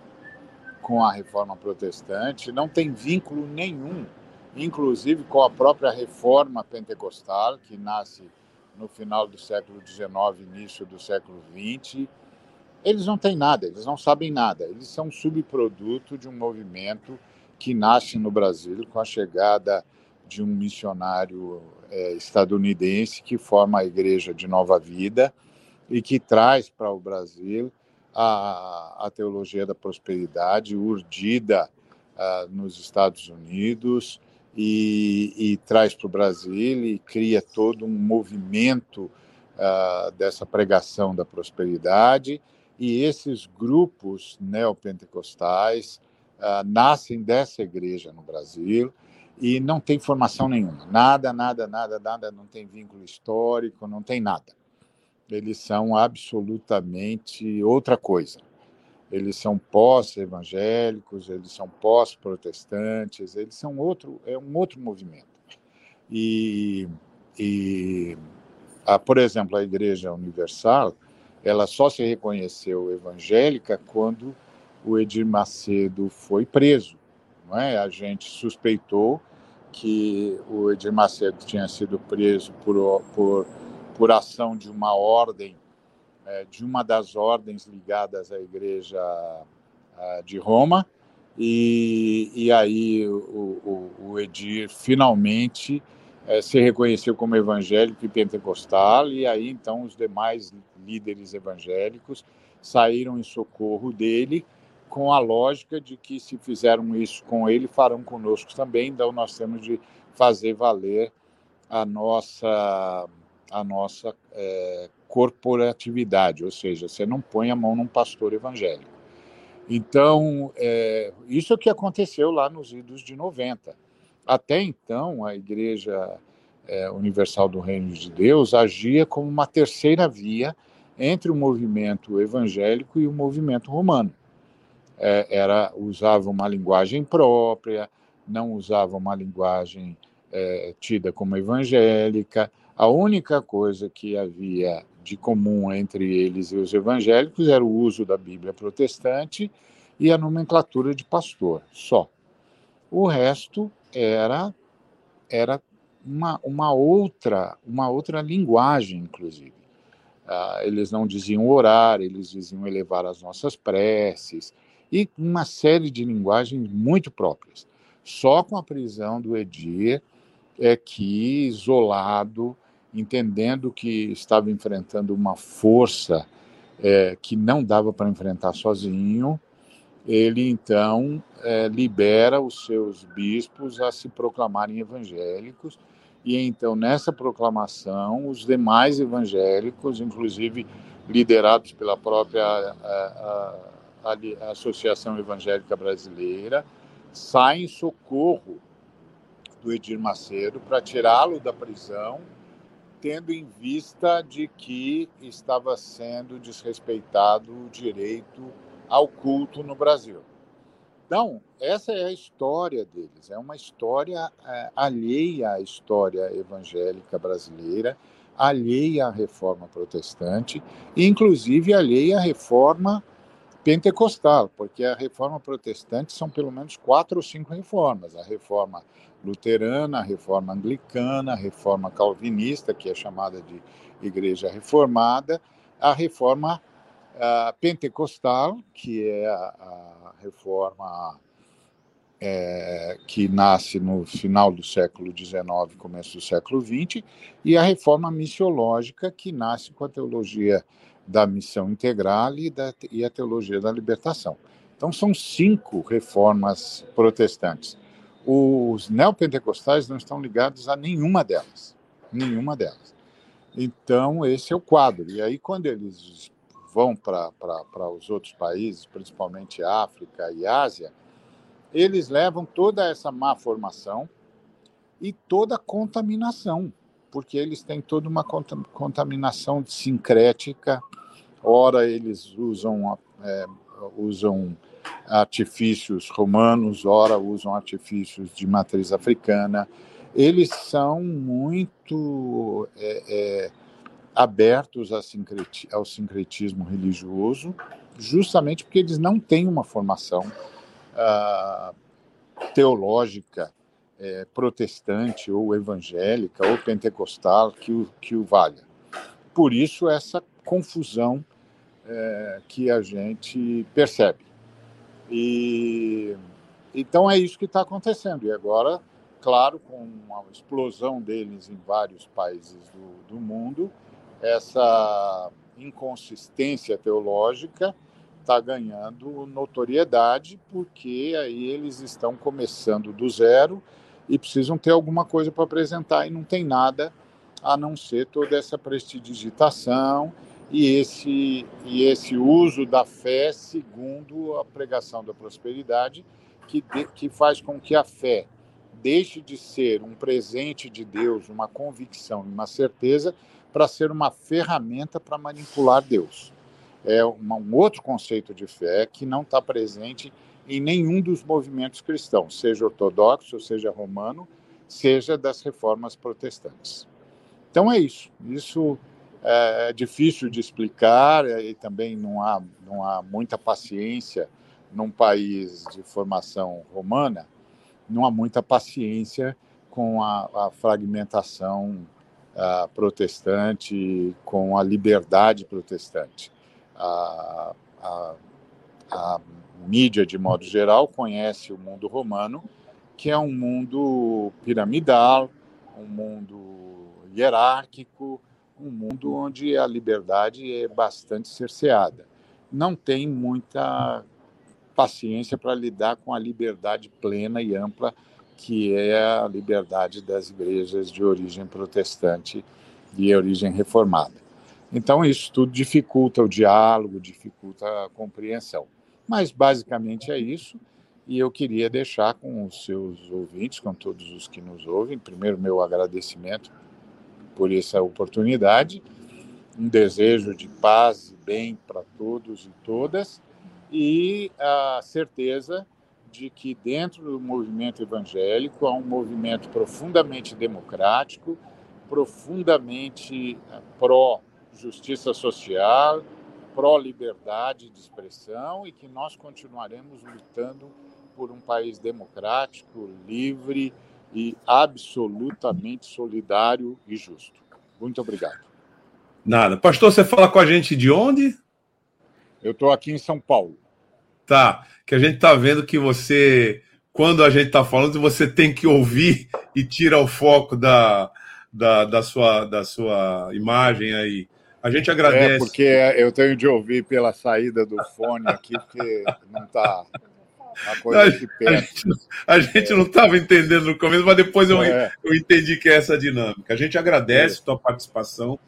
com a reforma protestante, não têm vínculo nenhum, inclusive com a própria reforma pentecostal, que nasce no final do século XIX, início do século XX eles não têm nada, eles não sabem nada. Eles são subproduto de um movimento que nasce no Brasil com a chegada de um missionário é, estadunidense que forma a Igreja de Nova Vida e que traz para o Brasil a, a teologia da prosperidade urdida uh, nos Estados Unidos e, e traz para o Brasil e cria todo um movimento uh, dessa pregação da prosperidade e esses grupos neopentecostais uh, nascem dessa igreja no Brasil e não tem formação nenhuma. Nada, nada, nada, nada, não tem vínculo histórico, não tem nada. Eles são absolutamente outra coisa. Eles são pós-evangélicos, eles são pós-protestantes, eles são outro, é um outro movimento. E, e a, por exemplo, a Igreja Universal, ela só se reconheceu evangélica quando o Edir Macedo foi preso. Não é? A gente suspeitou que o Edir Macedo tinha sido preso por, por, por ação de uma ordem, é, de uma das ordens ligadas à Igreja de Roma, e, e aí o, o, o Edir finalmente é, se reconheceu como evangélico e pentecostal, e aí então os demais líderes evangélicos saíram em socorro dele, com a lógica de que se fizeram isso com ele, farão conosco também, então nós temos de fazer valer a nossa, a nossa é, corporatividade, ou seja, você não põe a mão num pastor evangélico. Então, é, isso é o que aconteceu lá nos idos de 90. Até então, a Igreja é, Universal do Reino de Deus agia como uma terceira via entre o movimento evangélico e o movimento romano. É, era usava uma linguagem própria, não usava uma linguagem é, tida como evangélica. A única coisa que havia de comum entre eles e os evangélicos era o uso da Bíblia protestante e a nomenclatura de pastor, só. O resto era era uma, uma outra uma outra linguagem, inclusive. Ah, eles não diziam orar, eles diziam elevar as nossas preces e uma série de linguagens muito próprias. Só com a prisão do Edir é que, isolado, entendendo que estava enfrentando uma força é, que não dava para enfrentar sozinho, ele então é, libera os seus bispos a se proclamarem evangélicos. E então, nessa proclamação, os demais evangélicos, inclusive liderados pela própria a, a, a Associação Evangélica Brasileira, saem em socorro do Edir Macedo para tirá-lo da prisão, tendo em vista de que estava sendo desrespeitado o direito ao culto no Brasil. Então, essa é a história deles, é uma história é, alheia à história evangélica brasileira, alheia à reforma protestante, e inclusive alheia à reforma pentecostal, porque a reforma protestante são pelo menos quatro ou cinco reformas: a reforma luterana, a reforma anglicana, a reforma calvinista, que é chamada de Igreja Reformada, a reforma uh, pentecostal, que é a, a reforma é, que nasce no final do século XIX, começo do século XX, e a reforma missiológica, que nasce com a teologia da missão integral e, da, e a teologia da libertação. Então, são cinco reformas protestantes. Os neopentecostais não estão ligados a nenhuma delas. Nenhuma delas. Então, esse é o quadro. E aí, quando eles vão para os outros países, principalmente África e Ásia, eles levam toda essa má formação e toda a contaminação, porque eles têm toda uma contaminação sincrética. Ora, eles usam, é, usam artifícios romanos, ora usam artifícios de matriz africana. Eles são muito é, é, abertos ao sincretismo religioso, justamente porque eles não têm uma formação uh, teológica é, protestante ou evangélica ou pentecostal que o, que o valha. Por isso, essa confusão é, que a gente percebe. E então é isso que está acontecendo. E agora, claro, com a explosão deles em vários países do, do mundo, essa inconsistência teológica está ganhando notoriedade, porque aí eles estão começando do zero e precisam ter alguma coisa para apresentar e não tem nada a não ser toda essa prestidigitação e esse, e esse uso da fé segundo a pregação da prosperidade, que, de, que faz com que a fé deixe de ser um presente de Deus, uma convicção, uma certeza, para ser uma ferramenta para manipular Deus. É uma, um outro conceito de fé que não está presente em nenhum dos movimentos cristãos, seja ortodoxo, seja romano, seja das reformas protestantes. Então é isso. Isso é difícil de explicar e também não há, não há muita paciência num país de formação romana, não há muita paciência com a, a fragmentação protestante, com a liberdade protestante. A, a, a mídia, de modo geral, conhece o mundo romano, que é um mundo piramidal, um mundo hierárquico, um mundo onde a liberdade é bastante cerceada. Não tem muita paciência para lidar com a liberdade plena e ampla que é a liberdade das igrejas de origem protestante e origem reformada. Então, isso tudo dificulta o diálogo, dificulta a compreensão. Mas, basicamente, é isso. E eu queria deixar com os seus ouvintes, com todos os que nos ouvem, primeiro, meu agradecimento por essa oportunidade, um desejo de paz e bem para todos e todas, e a certeza de que dentro do movimento evangélico há um movimento profundamente democrático, profundamente eh, pró-justiça social, pró-liberdade de expressão e que nós continuaremos lutando por um país democrático, livre e absolutamente solidário e justo. Muito obrigado. Nada. Pastor, você fala com a gente de onde? Eu estou aqui em São Paulo. Tá, que a gente está vendo que você, quando a gente está falando, você tem que ouvir e tira o foco da, da, da, sua, da sua imagem aí. A gente agradece. É, porque eu tenho de ouvir pela saída do fone aqui, porque não está a coisa aqui perto. A gente, não estava entendendo no começo, mas depois eu, é. eu entendi que é essa dinâmica. A gente agradece a é. tua participação,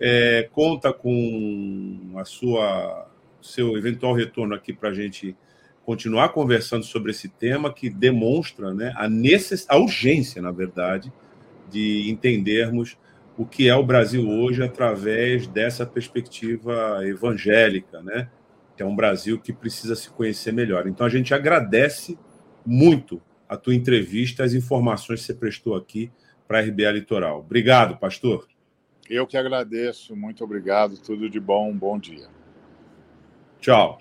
é, conta com a sua seu eventual retorno aqui para a gente continuar conversando sobre esse tema que demonstra né, a, necess... a urgência, na verdade, de entendermos o que é o Brasil hoje através dessa perspectiva evangélica, né? Que é um Brasil que precisa se conhecer melhor. Então a gente agradece muito a tua entrevista, as informações que você prestou aqui para a RBA Litoral. Obrigado, pastor. Eu que agradeço, muito obrigado, tudo de bom, um bom dia. Tchau.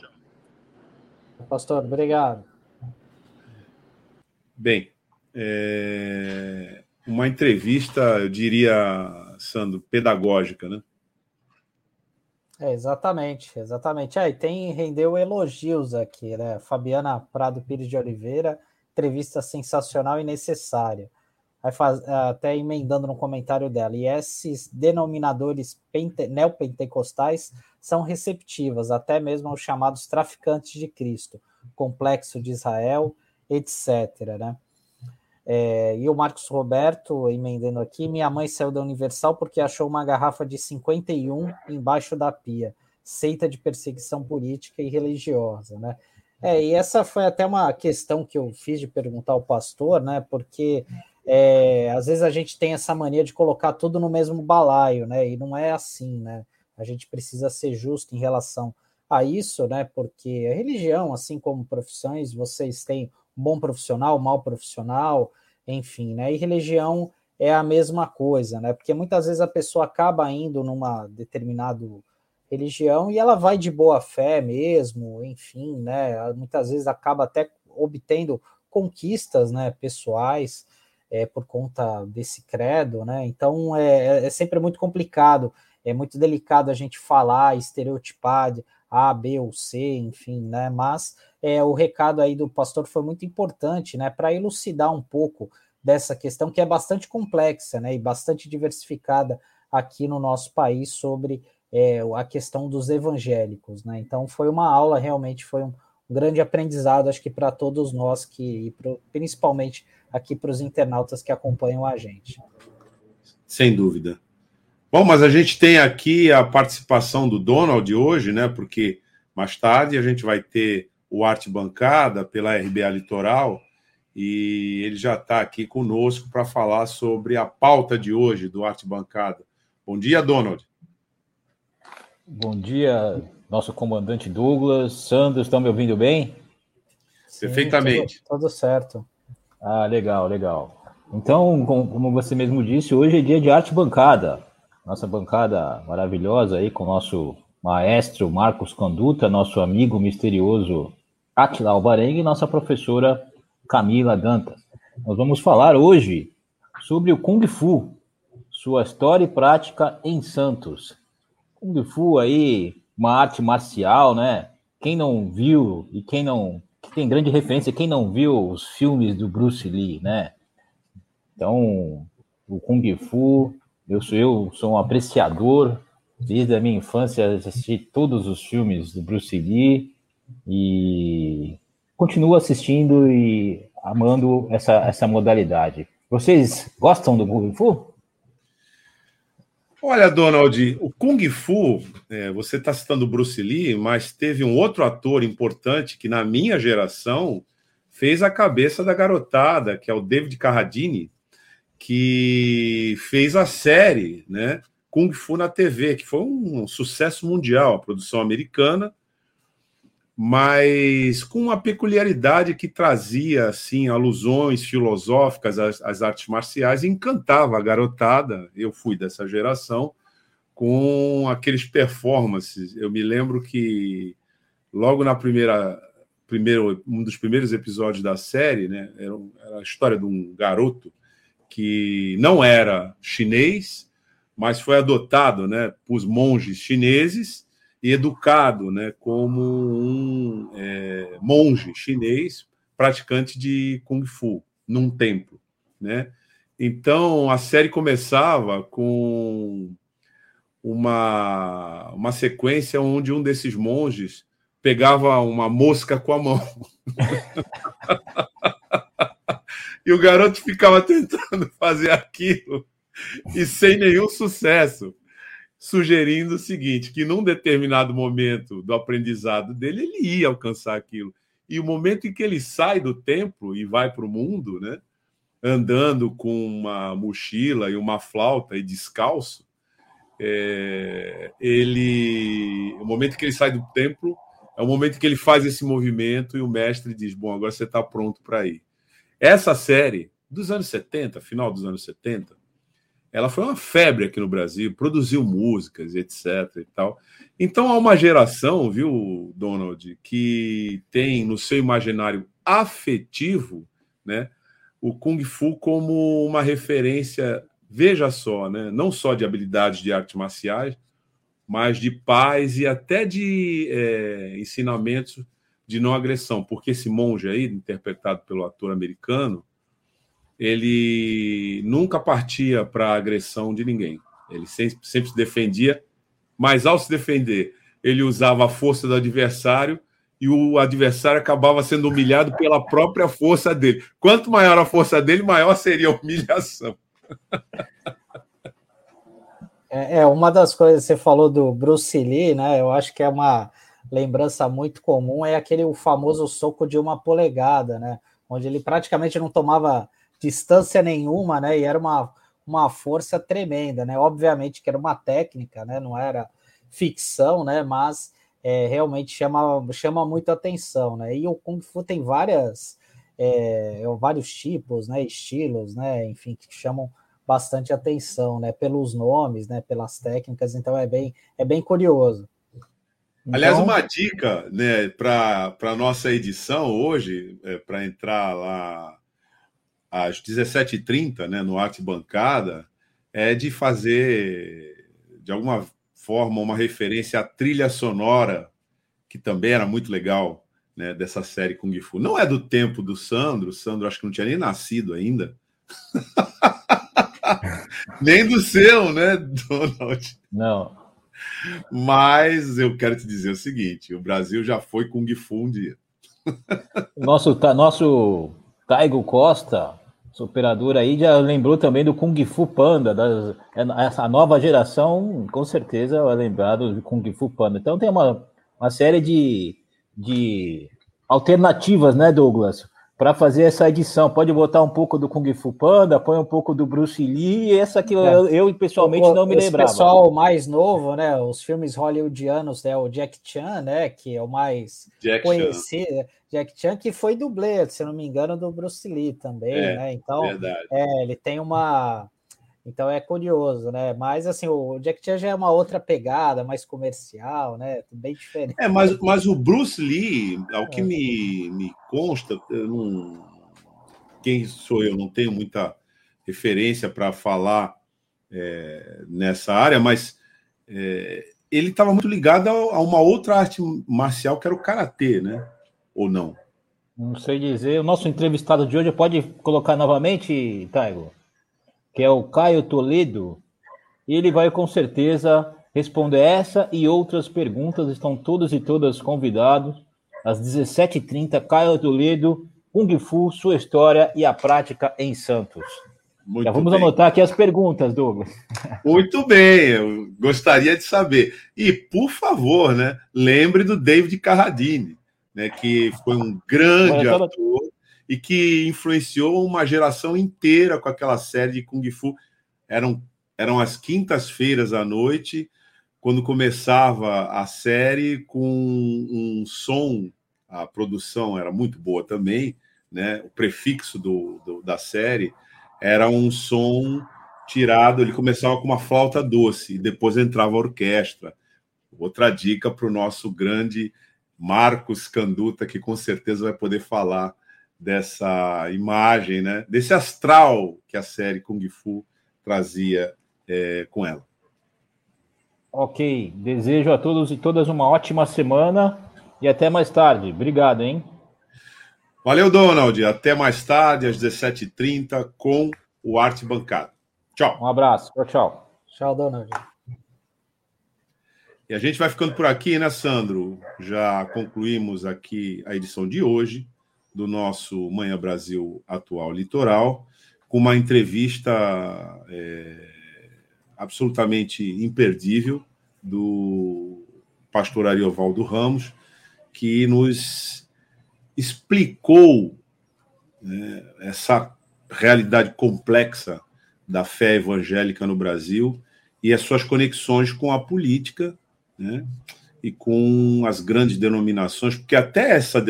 Pastor, obrigado. Bem, é... uma entrevista, eu diria, Sandro, pedagógica, né? É, exatamente, exatamente. Aí é, tem rendeu elogios aqui, né? Fabiana Prado Pires de Oliveira, entrevista sensacional e necessária. Aí faz, até emendando no comentário dela, e esses denominadores pente, neopentecostais são receptivas, até mesmo aos chamados traficantes de Cristo, complexo de Israel, etc. Né? É, e o Marcos Roberto, emendando aqui, minha mãe saiu da Universal porque achou uma garrafa de 51 embaixo da pia, seita de perseguição política e religiosa, né? É, e essa foi até uma questão que eu fiz de perguntar ao pastor, né? Porque é, às vezes a gente tem essa mania de colocar tudo no mesmo balaio, né? E não é assim, né? A gente precisa ser justo em relação a isso, né? Porque a religião, assim como profissões, vocês têm bom profissional, mau profissional, enfim, né? E religião é a mesma coisa, né? Porque muitas vezes a pessoa acaba indo numa determinada religião e ela vai de boa fé mesmo, enfim, né? Muitas vezes acaba até obtendo conquistas, né, pessoais é, por conta desse credo, né? Então é, é, é sempre muito complicado é muito delicado a gente falar, estereotipar A, B ou C, enfim, né? Mas é, o recado aí do pastor foi muito importante, né? Para elucidar um pouco dessa questão que é bastante complexa, né? E bastante diversificada aqui no nosso país sobre é, a questão dos evangélicos, né? Então foi uma aula, realmente foi um, grande aprendizado, acho que para todos nós que, pro, principalmente aqui para os internautas que acompanham a gente. Sem dúvida. Bom, mas a gente tem aqui a participação do Donald hoje, né? Porque mais tarde a gente vai ter o Arte Bancada pela RBA Litoral e ele já está aqui conosco para falar sobre a pauta de hoje do Arte Bancada. Bom dia, Donald. Bom dia, nosso comandante Douglas. Sandro, estão me ouvindo bem? Perfeitamente. tudo, tudo certo. Ah, legal, legal. Então, como você mesmo disse, hoje é dia de arte bancada nossa bancada maravilhosa aí com o nosso maestro Marcos Conduta, nosso amigo misterioso Atila Alvarenga e nossa professora Camila Dantas. Nós vamos falar hoje sobre o Kung Fu, sua história e prática em Santos. Kung Fu aí, uma arte marcial, né? Quem não viu e quem não que tem grande referência, quem não viu os filmes do Bruce Lee, né? Então, o Kung Fu eu sou, eu sou um apreciador, desde a minha infância assisti todos os filmes do Bruce Lee e continuo assistindo e amando essa, essa modalidade. Vocês gostam do Kung Fu? Olha, Donald, o Kung Fu, é, você está citando Bruce Lee, mas teve um outro ator importante que, na minha geração, fez a cabeça da garotada, que é o David Carradine, que fez a série, né? Kung Fu na TV, que foi um sucesso mundial, a produção americana, mas com uma peculiaridade que trazia assim alusões filosóficas às, às artes marciais e encantava a garotada. Eu fui dessa geração com aqueles performances. Eu me lembro que logo na primeira primeiro um dos primeiros episódios da série, né, era, era a história de um garoto que não era chinês, mas foi adotado, né, por monges chineses e educado né, como um é, monge chinês praticante de Kung Fu num templo. Né? Então a série começava com uma, uma sequência onde um desses monges pegava uma mosca com a mão. e o garoto ficava tentando fazer aquilo e sem nenhum sucesso sugerindo o seguinte: que num determinado momento do aprendizado dele, ele ia alcançar aquilo. E o momento em que ele sai do templo e vai para o mundo, né, andando com uma mochila e uma flauta e descalço, é, ele, o momento que ele sai do templo é o momento que ele faz esse movimento e o mestre diz: Bom, agora você está pronto para ir. Essa série dos anos 70, final dos anos 70, ela foi uma febre aqui no Brasil, produziu músicas, etc. e tal. Então há uma geração, viu, Donald, que tem no seu imaginário afetivo, né, o Kung Fu como uma referência, veja só, né, não só de habilidades de artes marciais, mas de paz e até de é, ensinamentos de não agressão, porque esse monge aí, interpretado pelo ator americano, ele nunca partia para a agressão de ninguém. Ele sempre, sempre se defendia, mas ao se defender, ele usava a força do adversário e o adversário acabava sendo humilhado pela própria força dele. Quanto maior a força dele, maior seria a humilhação. É, é uma das coisas que você falou do Bruce Lee, né? Eu acho que é uma lembrança muito comum é aquele o famoso soco de uma polegada, né? Onde ele praticamente não tomava distância nenhuma, né? E era uma, uma força tremenda, né? Obviamente que era uma técnica, né? Não era ficção, né? Mas é, realmente chama, chama muito atenção, né? E o Kung Fu tem várias, é, vários tipos, né? Estilos, né? Enfim, que chamam bastante atenção, né? Pelos nomes, né? Pelas técnicas, então é bem, é bem curioso. Aliás, então uma dica né, para a nossa edição hoje, é, para entrar lá às 17h30, né, no Arte Bancada, é de fazer, de alguma forma, uma referência à trilha sonora, que também era muito legal, né, dessa série Kung Fu. Não é do tempo do Sandro, o Sandro acho que não tinha nem nascido ainda. nem do seu, né, Donald? Não. Mas eu quero te dizer o seguinte: o Brasil já foi Kung Fu um dia. Nosso, nosso Taigo Costa, operador aí, já lembrou também do Kung Fu Panda. Das, essa nova geração, com certeza, vai lembrar do Kung Fu Panda. Então tem uma, uma série de, de alternativas, né, Douglas? Para fazer essa edição, pode botar um pouco do Kung Fu Panda, põe um pouco do Bruce Lee, e essa que é. eu, eu, pessoalmente o, não me lembrava. O pessoal mais novo, né? Os filmes hollywoodianos, né? O Jack Chan, né? Que é o mais Jack conhecido. Chan. Jack Chan, que foi dublê, se não me engano, do Bruce Lee também, é, né? Então, é, ele tem uma. Então é curioso, né? Mas assim, o Jack Chan já é uma outra pegada, mais comercial, né? Bem diferente. É, mas, mas o Bruce Lee, ao que é. me, me consta, não... quem sou eu? Não tenho muita referência para falar é, nessa área, mas é, ele estava muito ligado a, a uma outra arte marcial que era o karatê, né? ou não? Não sei dizer. O nosso entrevistado de hoje pode colocar novamente, Taigo, que é o Caio Toledo. E ele vai com certeza responder essa e outras perguntas. Estão todos e todas convidados às 17h30. Caio Toledo, Kung Fu, sua história e a prática em Santos. Muito Já vamos bem. anotar aqui as perguntas, Douglas. Muito bem, eu gostaria de saber. E, por favor, né, lembre do David Carradine, né, que foi um grande ator e que influenciou uma geração inteira com aquela série de Kung Fu. Eram, eram as quintas-feiras à noite, quando começava a série com um som, a produção era muito boa também, né, o prefixo do, do- da série era um som tirado, ele começava com uma flauta doce e depois entrava a orquestra. Outra dica para o nosso grande Marcos Canduta, que com certeza vai poder falar dessa imagem, né? desse astral que a série Kung Fu trazia é, com ela. Ok, desejo a todos e todas uma ótima semana e até mais tarde. Obrigado, hein? Valeu, Donald. Até mais tarde, às 17h30, com o Arte Bancada. Tchau. Um abraço. Tchau, tchau. Tchau, Donald. E a gente vai ficando por aqui, né, Sandro? Já concluímos aqui a edição de hoje do nosso Manhã Brasil Atual Litoral, com uma entrevista é, absolutamente imperdível do pastor Ariovaldo Ramos, que nos explicou né, essa realidade complexa da fé evangélica no Brasil e as suas conexões com a política né? E com as grandes denominações, porque até, essa,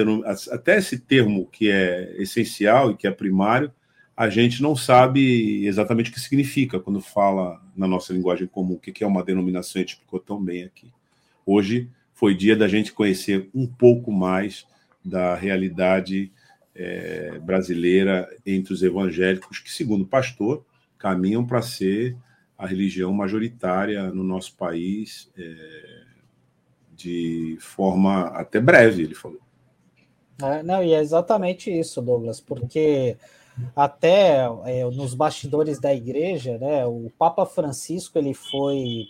até esse termo que é essencial e que é primário, a gente não sabe exatamente o que significa quando fala na nossa linguagem comum, o que é uma denominação, a gente explicou tão bem aqui. Hoje foi dia da gente conhecer um pouco mais da realidade é, brasileira entre os evangélicos, que, segundo o pastor, caminham para ser a religião majoritária no nosso país é, de forma até breve, ele falou. É, não, e é exatamente isso, Douglas, porque até é, nos bastidores da igreja, né, o Papa Francisco ele foi,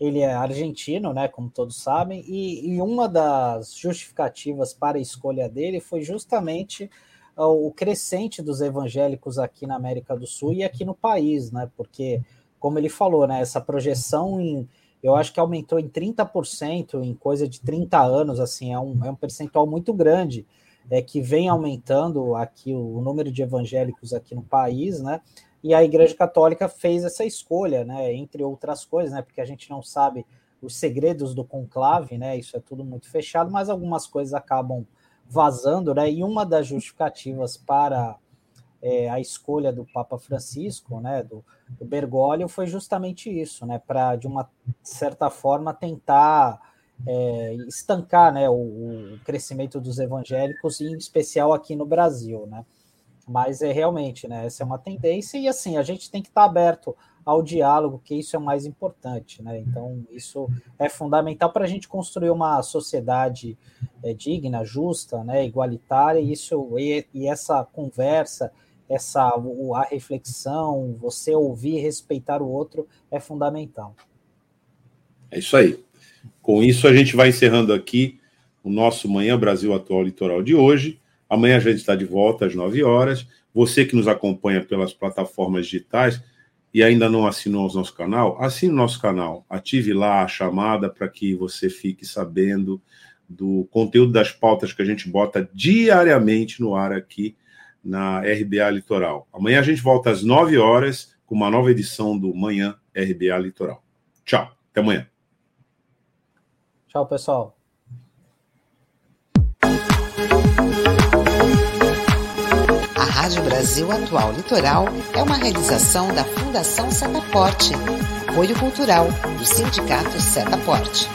ele é argentino, né, como todos sabem, e, e uma das justificativas para a escolha dele foi justamente o crescente dos evangélicos aqui na América do Sul e aqui no país, né, porque como ele falou, né, essa projeção em eu acho que aumentou em 30% em coisa de 30 anos, assim, é um, é um percentual muito grande é, que vem aumentando aqui o, o, número de evangélicos aqui no país, né? E a Igreja Católica fez essa escolha, né? Entre outras coisas, né? Porque a gente não sabe os segredos do conclave, né? Isso é tudo muito fechado, mas algumas coisas acabam vazando, né? E uma das justificativas para é, a escolha do Papa Francisco, né, do, do Bergoglio, foi justamente isso, né, para de uma certa forma tentar é, estancar, né, o, o, crescimento dos evangélicos, em especial aqui no Brasil, né. Mas é realmente, né, essa é uma tendência e assim a gente tem que estar aberto ao diálogo, que isso é o mais importante, né. Então isso é fundamental para a gente construir uma sociedade é, digna, justa, né, igualitária. E isso e, e essa conversa essa a reflexão, você ouvir e respeitar o outro é fundamental. É isso aí. Com isso, a gente vai encerrando aqui o nosso Manhã Brasil Atual Litoral de hoje. Amanhã a gente está de volta às 9 horas. Você que nos acompanha pelas plataformas digitais e ainda não assinou o nosso canal, assine o nosso canal, ative lá a chamada para que você fique sabendo do conteúdo das pautas que a gente bota diariamente no ar aqui na RBA Litoral. Amanhã a gente volta às 9 horas com uma nova edição do Manhã RBA Litoral. Tchau, até amanhã. Tchau, pessoal. A Rádio Brasil Atual Litoral é uma realização da Fundação Setaporte, apoio cultural do Sindicato Setaporte.